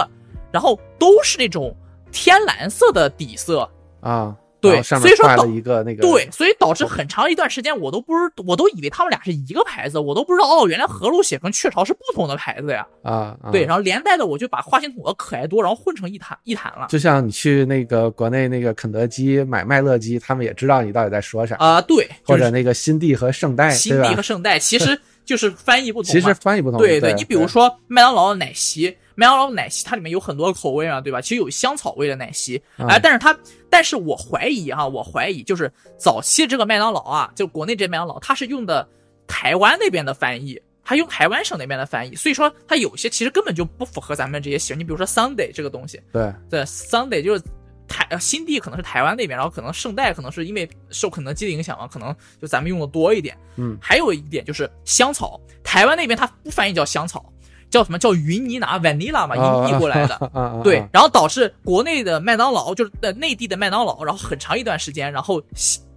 然后都是那种天蓝色的底色，啊，对所以说导一个那个对，所以导致很长一段时间我都不知，我都以为他们俩是一个牌子，我都不知道哦，原来和路雪跟雀巢是不同的牌子呀。啊，啊对，然后连带的我就把花心筒和可爱多，然后混成一谈一谈了。就像你去那个国内那个肯德基买麦乐鸡，他们也知道你到底在说啥，啊、对，就是或者那个新地和圣代，新地和？圣代，其实 就是翻译不同。其实翻译不同，对对，你比如说麦当劳的奶昔，麦当劳奶昔它里面有很多口味啊，对吧？其实有香草味的奶昔，嗯哎、但是它，但是我怀疑哈，我怀疑就是早期这个麦当劳啊，就国内这麦当劳，它是用的台湾那边的翻译。它用台湾省那边的翻译，所以说它有些其实根本就不符合咱们这些习惯。你比如说 Sunday 这个东西，对对 Sunday 就是台呃新地可能是台湾那边，然后可能圣代可能是因为受肯德基的影响嘛，可能就咱们用的多一点。嗯，还有一点就是香草，台湾那边它不翻译叫香草，叫什么叫云尼拿 vanilla 嘛，啊音译过来的。对，然后导致国内的麦当劳就是呃内地的麦当劳，然后很长一段时间，然后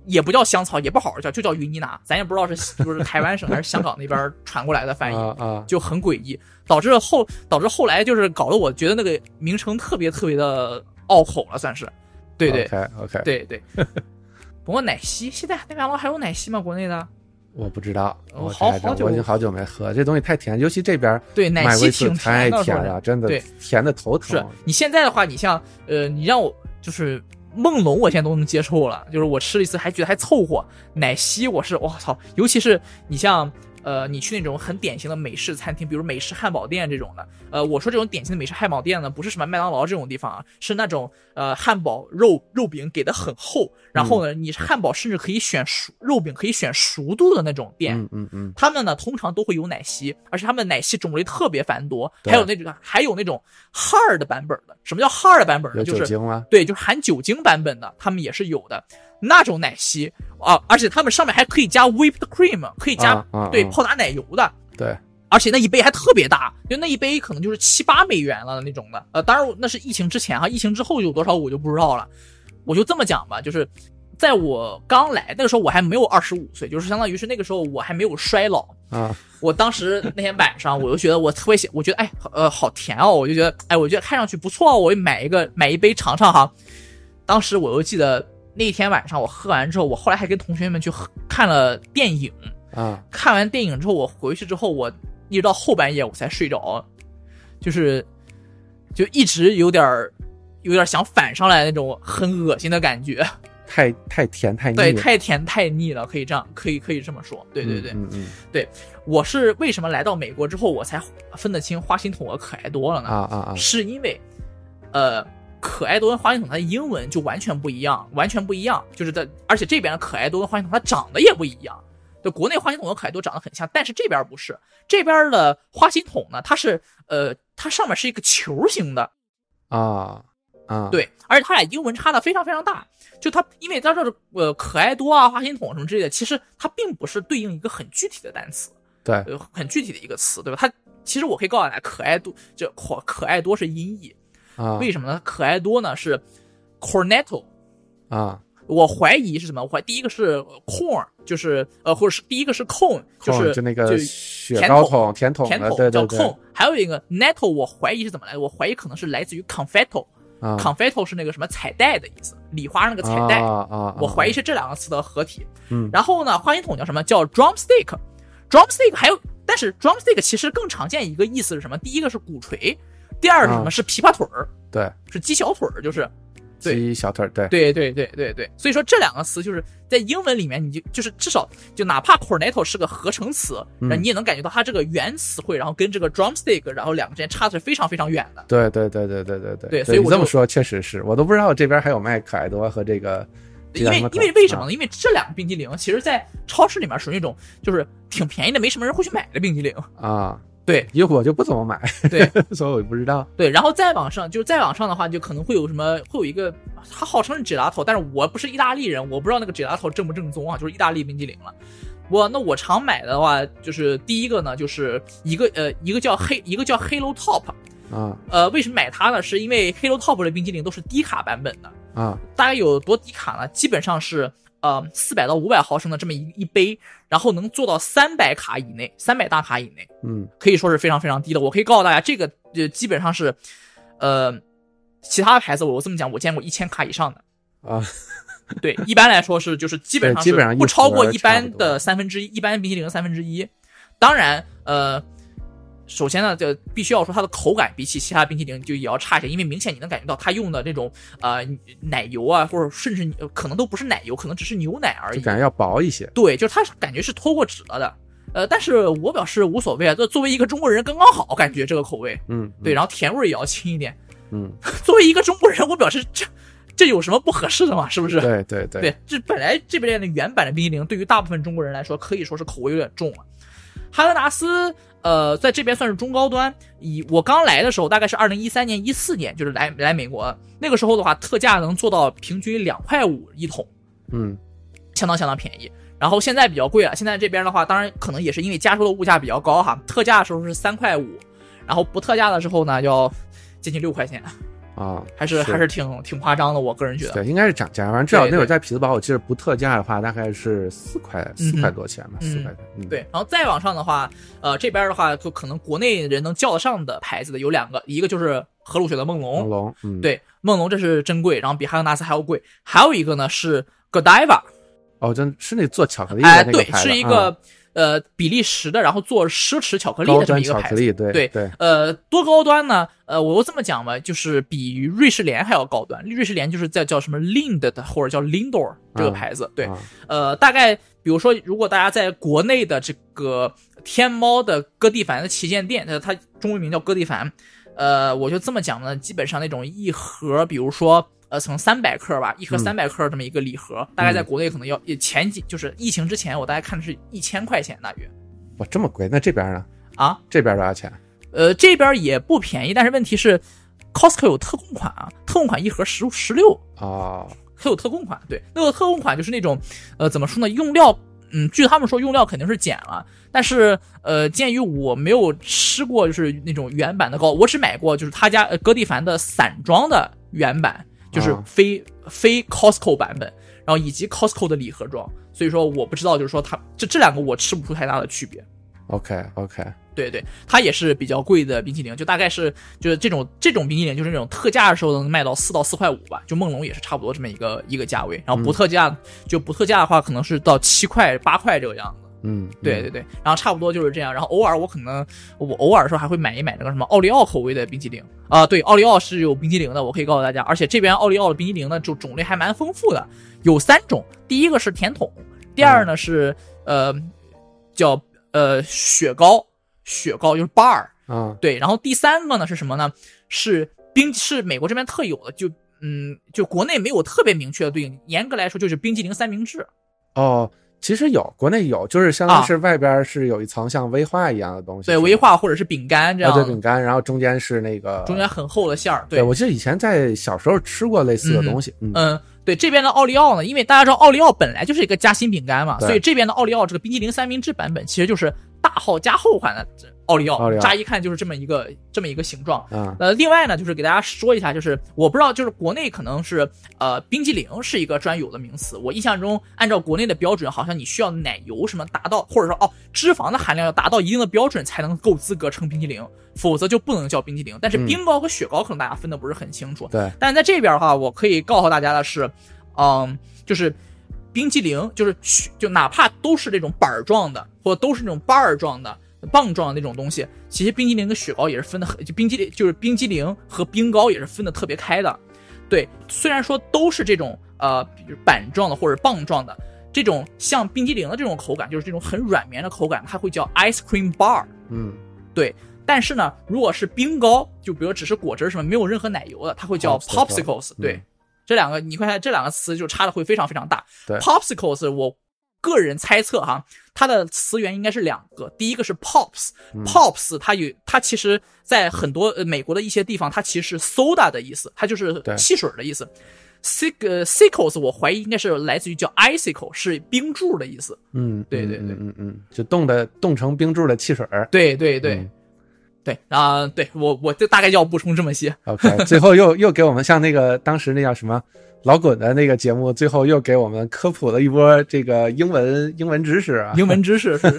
也不叫香草，也不好好叫，就叫云尼拿，咱也不知道是就是台湾省还是香港那边传过来的翻译。就很诡异，导致后导致后来就是搞得我觉得那个名称特别特别的拗口了，算是。对对 OK OK，对对。不过奶昔现在麦当劳还有奶昔吗？国内的？我不知道，哦我好好久我已经好久没喝，这东西太甜，尤其这边对，奶昔太的，甜了，真的对甜的头疼是疼。你现在的话，你像呃，你让我就是梦龙，我现在都能接受了，就是我吃了一次还觉得还凑合。奶昔我是我操，尤其是你像呃，你去那种很典型的美式餐厅，比如美式汉堡店这种的，呃，我说这种典型的美式汉堡店呢，不是什么麦当劳这种地方啊，是那种呃汉堡肉肉饼给的很厚，然后呢，你汉堡甚至可以选熟肉饼可以选熟度的那种店，嗯嗯嗯，他们呢通常都会有奶昔，而且他们的奶昔种类特别繁多，还有那种还有那种 hard 的版本的。什么叫 hard 的版本有呢？就是？对，就是含酒精版本的，他们也是有的。那种奶昔啊，而且他们上面还可以加 whipped cream，可以加、对泡打奶油的。对，而且那一杯还特别大，就那一杯可能就是七八美元了那种的。呃，当然那是疫情之前哈，疫情之后有多少我就不知道了。我就这么讲吧，就是在我刚来那个时候，我还没有二十五岁，就是相当于是那个时候我还没有衰老。啊，我当时那天晚上，我就觉得我特别喜，我觉得哎，呃，好甜哦，我就觉得哎，我觉得看上去不错哦，我就买一个买一杯尝尝哈。当时我又记得那天晚上我喝完之后，我后来还跟同学们去看了电影。啊，看完电影之后，我回去之后，我一直到后半夜我才睡着，就是就一直有点儿有点儿想反上来那种很恶心的感觉。太太甜太腻对，太甜太腻了，可以这样，可以可以这么说。对对对，嗯嗯我是为什么来到美国之后，我才分得清花心筒和可爱多了嗯呢？啊啊啊，是因为，呃，可爱多跟花心筒它的英文就完全不一样，完全不一样。就是在，而且这边的可爱多跟花心筒它长得也不一样。就国内花心筒和可爱多长得很像，但是这边不是。这边的花心筒呢，它是呃，它上面是一个球形的，啊啊，对，而且它俩英文差的非常非常大。就它，因为它这个呃可爱多啊、花心筒什么之类的，其实它并不是对应一个很具体的单词，对呃，很具体的一个词，对吧？它其实我可以告诉大家，可爱多就可可爱多是音译，啊为什么呢？可爱多呢是 cornetto，啊，我怀疑是什么？我怀第一个是 corn，就是呃，或者是第一个是 cone，就是就那个就雪糕甜筒筒甜筒，甜筒叫 cone，还有一个 netto，我怀疑是怎么来的？我怀疑可能是来自于 confetto。啊 confetto 是那个什么彩带的意思，礼花那个彩带，啊啊，我怀疑是这两个词的合体。嗯然后呢，花心筒叫什么？叫 drumstick，drumstick 还有，但是 drumstick 其实更常见一个意思是什么？第一个是鼓槌，第二是什么？是琵琶腿儿。对。是鸡小腿儿就是。鸡小腿儿对。对对对对对。所以说这两个词就是在英文里面你就就是至少就哪怕 coroneto 是个合成词那你也能感觉到它这个原词汇然后跟这个 drumstick 然后两个之间差的是非常非常远的。对对对对对对对。所以我这么说确实是我都不知道这边还有卖可爱多和这个因为因为为什么呢？因为这两个冰激凌其实在超市里面属于那种就是挺便宜的没什么人会去买的冰激凌。啊。对因为我就不怎么买，对 所以我就不知道。对，然后再往上，就是再往上的话，就可能会有什么，会有一个，它号称是 gelato，但是我不是意大利人，我不知道那个 gelato 正不正宗啊，就是意大利冰激凌了。我那我常买的话，就是第一个呢，就是一个呃一个叫黑一个叫 Halo Top，啊呃，为什么买它呢？是因为 Halo Top 的冰激凌都是低卡版本的，啊大概有多低卡呢？基本上是呃四百到五百毫升的这么一一杯，然后能做到三百卡以内，三百大卡以内。嗯可以说是非常非常低的。我可以告诉大家，这个呃基本上是，呃，其他牌子我这么讲，我见过一千卡以上的。啊 对，一般来说是就是基本上是对基本上不超过一般的三分之一，一般冰淇淋的三分之一。当然，呃，首先呢，就必须要说它的口感比起其他冰淇淋就也要差一些，因为明显你能感觉到它用的这种呃奶油啊，或者甚至呃可能都不是奶油，可能只是牛奶而已。就感觉要薄一些。对，就是它感觉是脱过脂了的。呃，但是我表示无所谓啊，这作为一个中国人刚刚好，感觉这个口味。嗯，对，然后甜味儿也要轻一点。嗯，作为一个中国人，我表示这这有什么不合适的嘛？是不是？对对对对，这本来这边的原版的冰激凌，对于大部分中国人来说，可以说是口味有点重了。哈根达斯，呃，在这边算是中高端。以我刚来的时候，大概是二零一三年、一四年，就是来来美国那个时候的话，特价能做到平均两块五一桶，嗯相当相当便宜。然后现在比较贵了，现在这边的话，当然可能也是因为加州的物价比较高哈，特价的时候是三块五，然后不特价的时候呢要接近六块钱，啊，还是还是挺挺夸张的，我个人觉得。对，应该是涨价。反正至少那会儿在匹兹堡，我记得不特价的话，大概是四块四块多钱吧，嗯四块对，然后再往上的话，呃，这边的话就可能国内人能叫得上的牌子的有两个，一个就是和路雪的梦龙，梦龙，嗯，对，梦龙这是真贵，然后比哈根达斯还要贵，还有一个呢是 Godiva，哦，真是那做巧克力的那个牌子，是一个、呃比利时的，然后做奢侈巧克嗯力的这么一个牌子。对对对，呃，多高端呢？呃，我又这么讲吧，就是比瑞士莲还要高端。瑞士莲就是在叫什么 Lind 的或者叫 Lindor 这个嗯牌子。对，啊呃，大概比如说，如果大家在国内的这个天猫的歌地凡的旗舰店，呃，它中文名叫歌地凡，呃，我就这么讲呢，基本上那种一盒，比如说。呃，从三百克吧，一盒嗯三百克这么一个礼盒，大概在国内可能要前几，就是疫情之前，我大概看的是一千块钱大约哇，这么贵？那这边呢？啊。这边多少钱？呃，这边也不便宜，但是问题是，Costco 有特供款啊，特供款一盒十十六，啊，它有特供款，对，那个特供款就是那种，呃，怎么说呢？用料，嗯，据他们说用料肯定是减了，但是，呃，鉴于我没有吃过就是那种原版的糕，我只买过就是他家呃格蒂凡的散装的原版，就是啊非、非 Costco 版本，然后以及 Costco 的礼盒装，所以说我不知道就是说它这这两个我吃不出太大的区别。OK OK，对对，它也是比较贵的冰淇淋，就大概是就是这种这种冰淇淋，就是那种特价的时候能卖到四到四块五吧，就梦龙也是差不多这么一个一个价位，然后不特价、就不特价的话，可能是到七块八块这个样子。嗯，对对对，然后差不多就是这样。然后偶尔我可能我偶尔的时候还会买一买那个什么奥利奥口味的冰激凌。啊，对，奥利奥是有冰激凌的，我可以告诉大家，而且这边奥利奥的冰激凌呢，就种类还蛮丰富的，有三种，第一个是甜筒，第二呢是呃叫呃雪糕，雪糕就是 bar，啊，对，然后第三个呢是什么呢？是冰是美国这边特有的，就嗯就国内没有特别明确的对应，严格来说就是冰激凌三明治。哦，其实有，国内有，就是相当于是外边是有一层像威化一样的东西，对，威化或者是饼干这啊，样，对，饼干，然后中间是那个中间很厚的馅儿，对，我记得以前在小时候吃过类似的东西，嗯嗯，对，这边的奥利奥呢，因为大家知道奥利奥本来就是一个夹心饼干嘛，所以这边的奥利奥这个冰淇淋三明治版本其实就是大号加厚款的奥利奥，奥利奥乍一看就是这么一个这么一个形状。啊，呃，另外呢，就是给大家说一下，就是我不知道，就是国内可能是呃冰激凌是一个专有的名词。我印象中，按照国内的标准，好像你需要奶油什么达到，或者说哦脂肪的含量要达到一定的标准才能够资格称冰激凌，否则就不能叫冰激凌。但是嗯冰糕和雪糕可能大家分的不是很清楚。对，但是在这边的话，我可以告诉大家的是，嗯，就是冰激凌，就是雪就哪怕都是这种板儿状的，或者都是那种瓣儿状的、棒状的那种东西，其实冰激凌跟雪糕也是分的很，就冰激凌就是冰激凌和冰糕也是分的特别开的。对，虽然说都是这种呃板状的或者棒状的。这种像冰激凌的这种口感，就是这种很软绵的口感，它会叫 ice cream bar。嗯，但是呢，如果是冰糕，就比如只是果汁什么，没有任何奶油的，它会叫 popsicles。对，这两个你看这两个词就差的会非常非常大。对 popsicles 我个人猜测哈，它的词源应该是两个，第一个是 pops，pops 嗯它有它其实在很多呃美国的一些地方，它其实是 soda 的意思，它就是汽水的意思。sic 呃 sickles 我怀疑应该是来自于叫 icicle，是冰柱的意思。嗯，对对对嗯嗯嗯，就冻的冻成冰柱的汽水。对对对、嗯对啊、对我我就大概要补充这么些。OK，最后又又给我们像那个当时那叫什么老滚的那个节目，最后又给我们科普了一波这个英文英文知识啊。英文知识是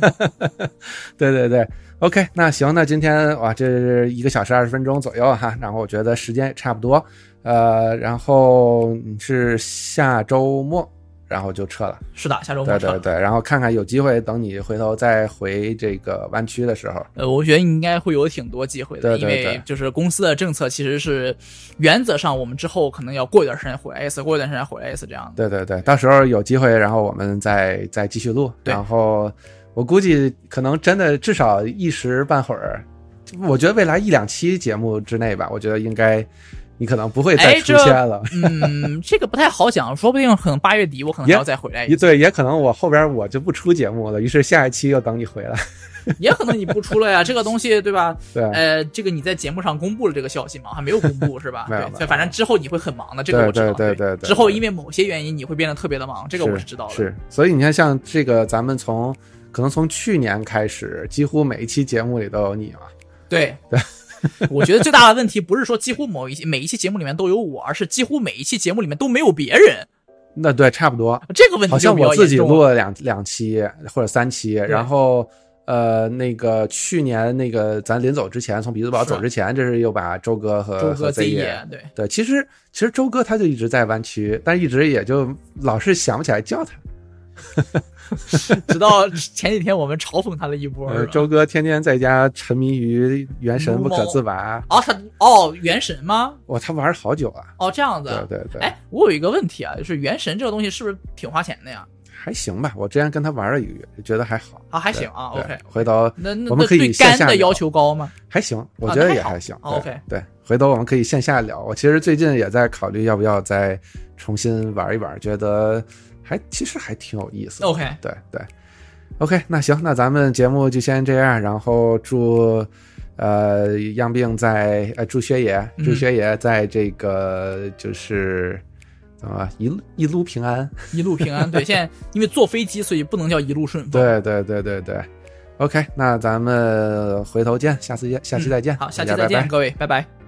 对对对，OK，那行，那今天哇，这是一个小时二十分钟左右哈，然后我觉得时间也差不多，呃，然后你是下周末，然后就撤了，是的，下周对。对对，然后看看有机会，等你回头再回这个湾区的时候，呃，我觉得应该会有挺多机会的，对对对因为就是公司的政策其实是原则上我们之后可能要过一段时间回来一次，过一段时间回来一次这样的。对对对，到时候有机会，然后我们再再继续录。对然后我估计可能真的至少一时半会儿，我觉得未来一两期节目之内吧，我觉得应该你可能不会再出现了。嗯，这个不太好讲，说不定可能八月底我可能还要再回来一一次，对，也可能我后边我就不出节目了，于是下一期又等你回来。也可能你不出了呀，这个东西对吧？对，呃，这个你在节目上公布了这个消息吗？还没有公布是吧？对，反正之后你会很忙的，这个我知道。对对对对对之后因为某些原因你会变得特别的忙，这个我是知道的。是，所以你看，像这个，咱们从可能从去年开始，几乎每一期节目里都有你嘛。对对，我觉得最大的问题不是说几乎某一每一期节目里面都有我，而是几乎每一期节目里面都没有别人。那对，差不多。这个问题好像我自己录了两两期或者三期，然后呃，那个去年那个咱临走之前，从鼻子堡走之前，这是又把周哥和周哥和 Z 爷爷，对，对，其实其实周哥他就一直在湾区，但一直也就老是想不起来叫他。直到前几天我们嘲讽他了一波。周哥天天在家沉迷于原神不可自拔，哦，他哦，原神吗？哇，他玩了好久啊。哦，这样子。对对对，哎，我有一个问题啊，就是原神这个东西是不是挺花钱的呀？还行吧，我之前跟他玩了一个月，觉得还好。啊，还行啊对，OK。回头那那我们可以那对线的要求高吗？还行，我觉得也还行。OK 对，回头我们可以线下聊。我其实最近也在考虑要不要再重新玩一玩，觉得还其实还挺有意思的。OK 对对，OK，那行，那咱们节目就先这样，然后祝呃样病在呃祝薛爷嗯祝薛爷在这个就是怎么一路一路平安。一路平安。对，现在因为坐飞机，所以不能叫一路顺风。对对对对对，OK，那咱们回头见，下次见，下期再见，好，下期再见，各位，拜拜。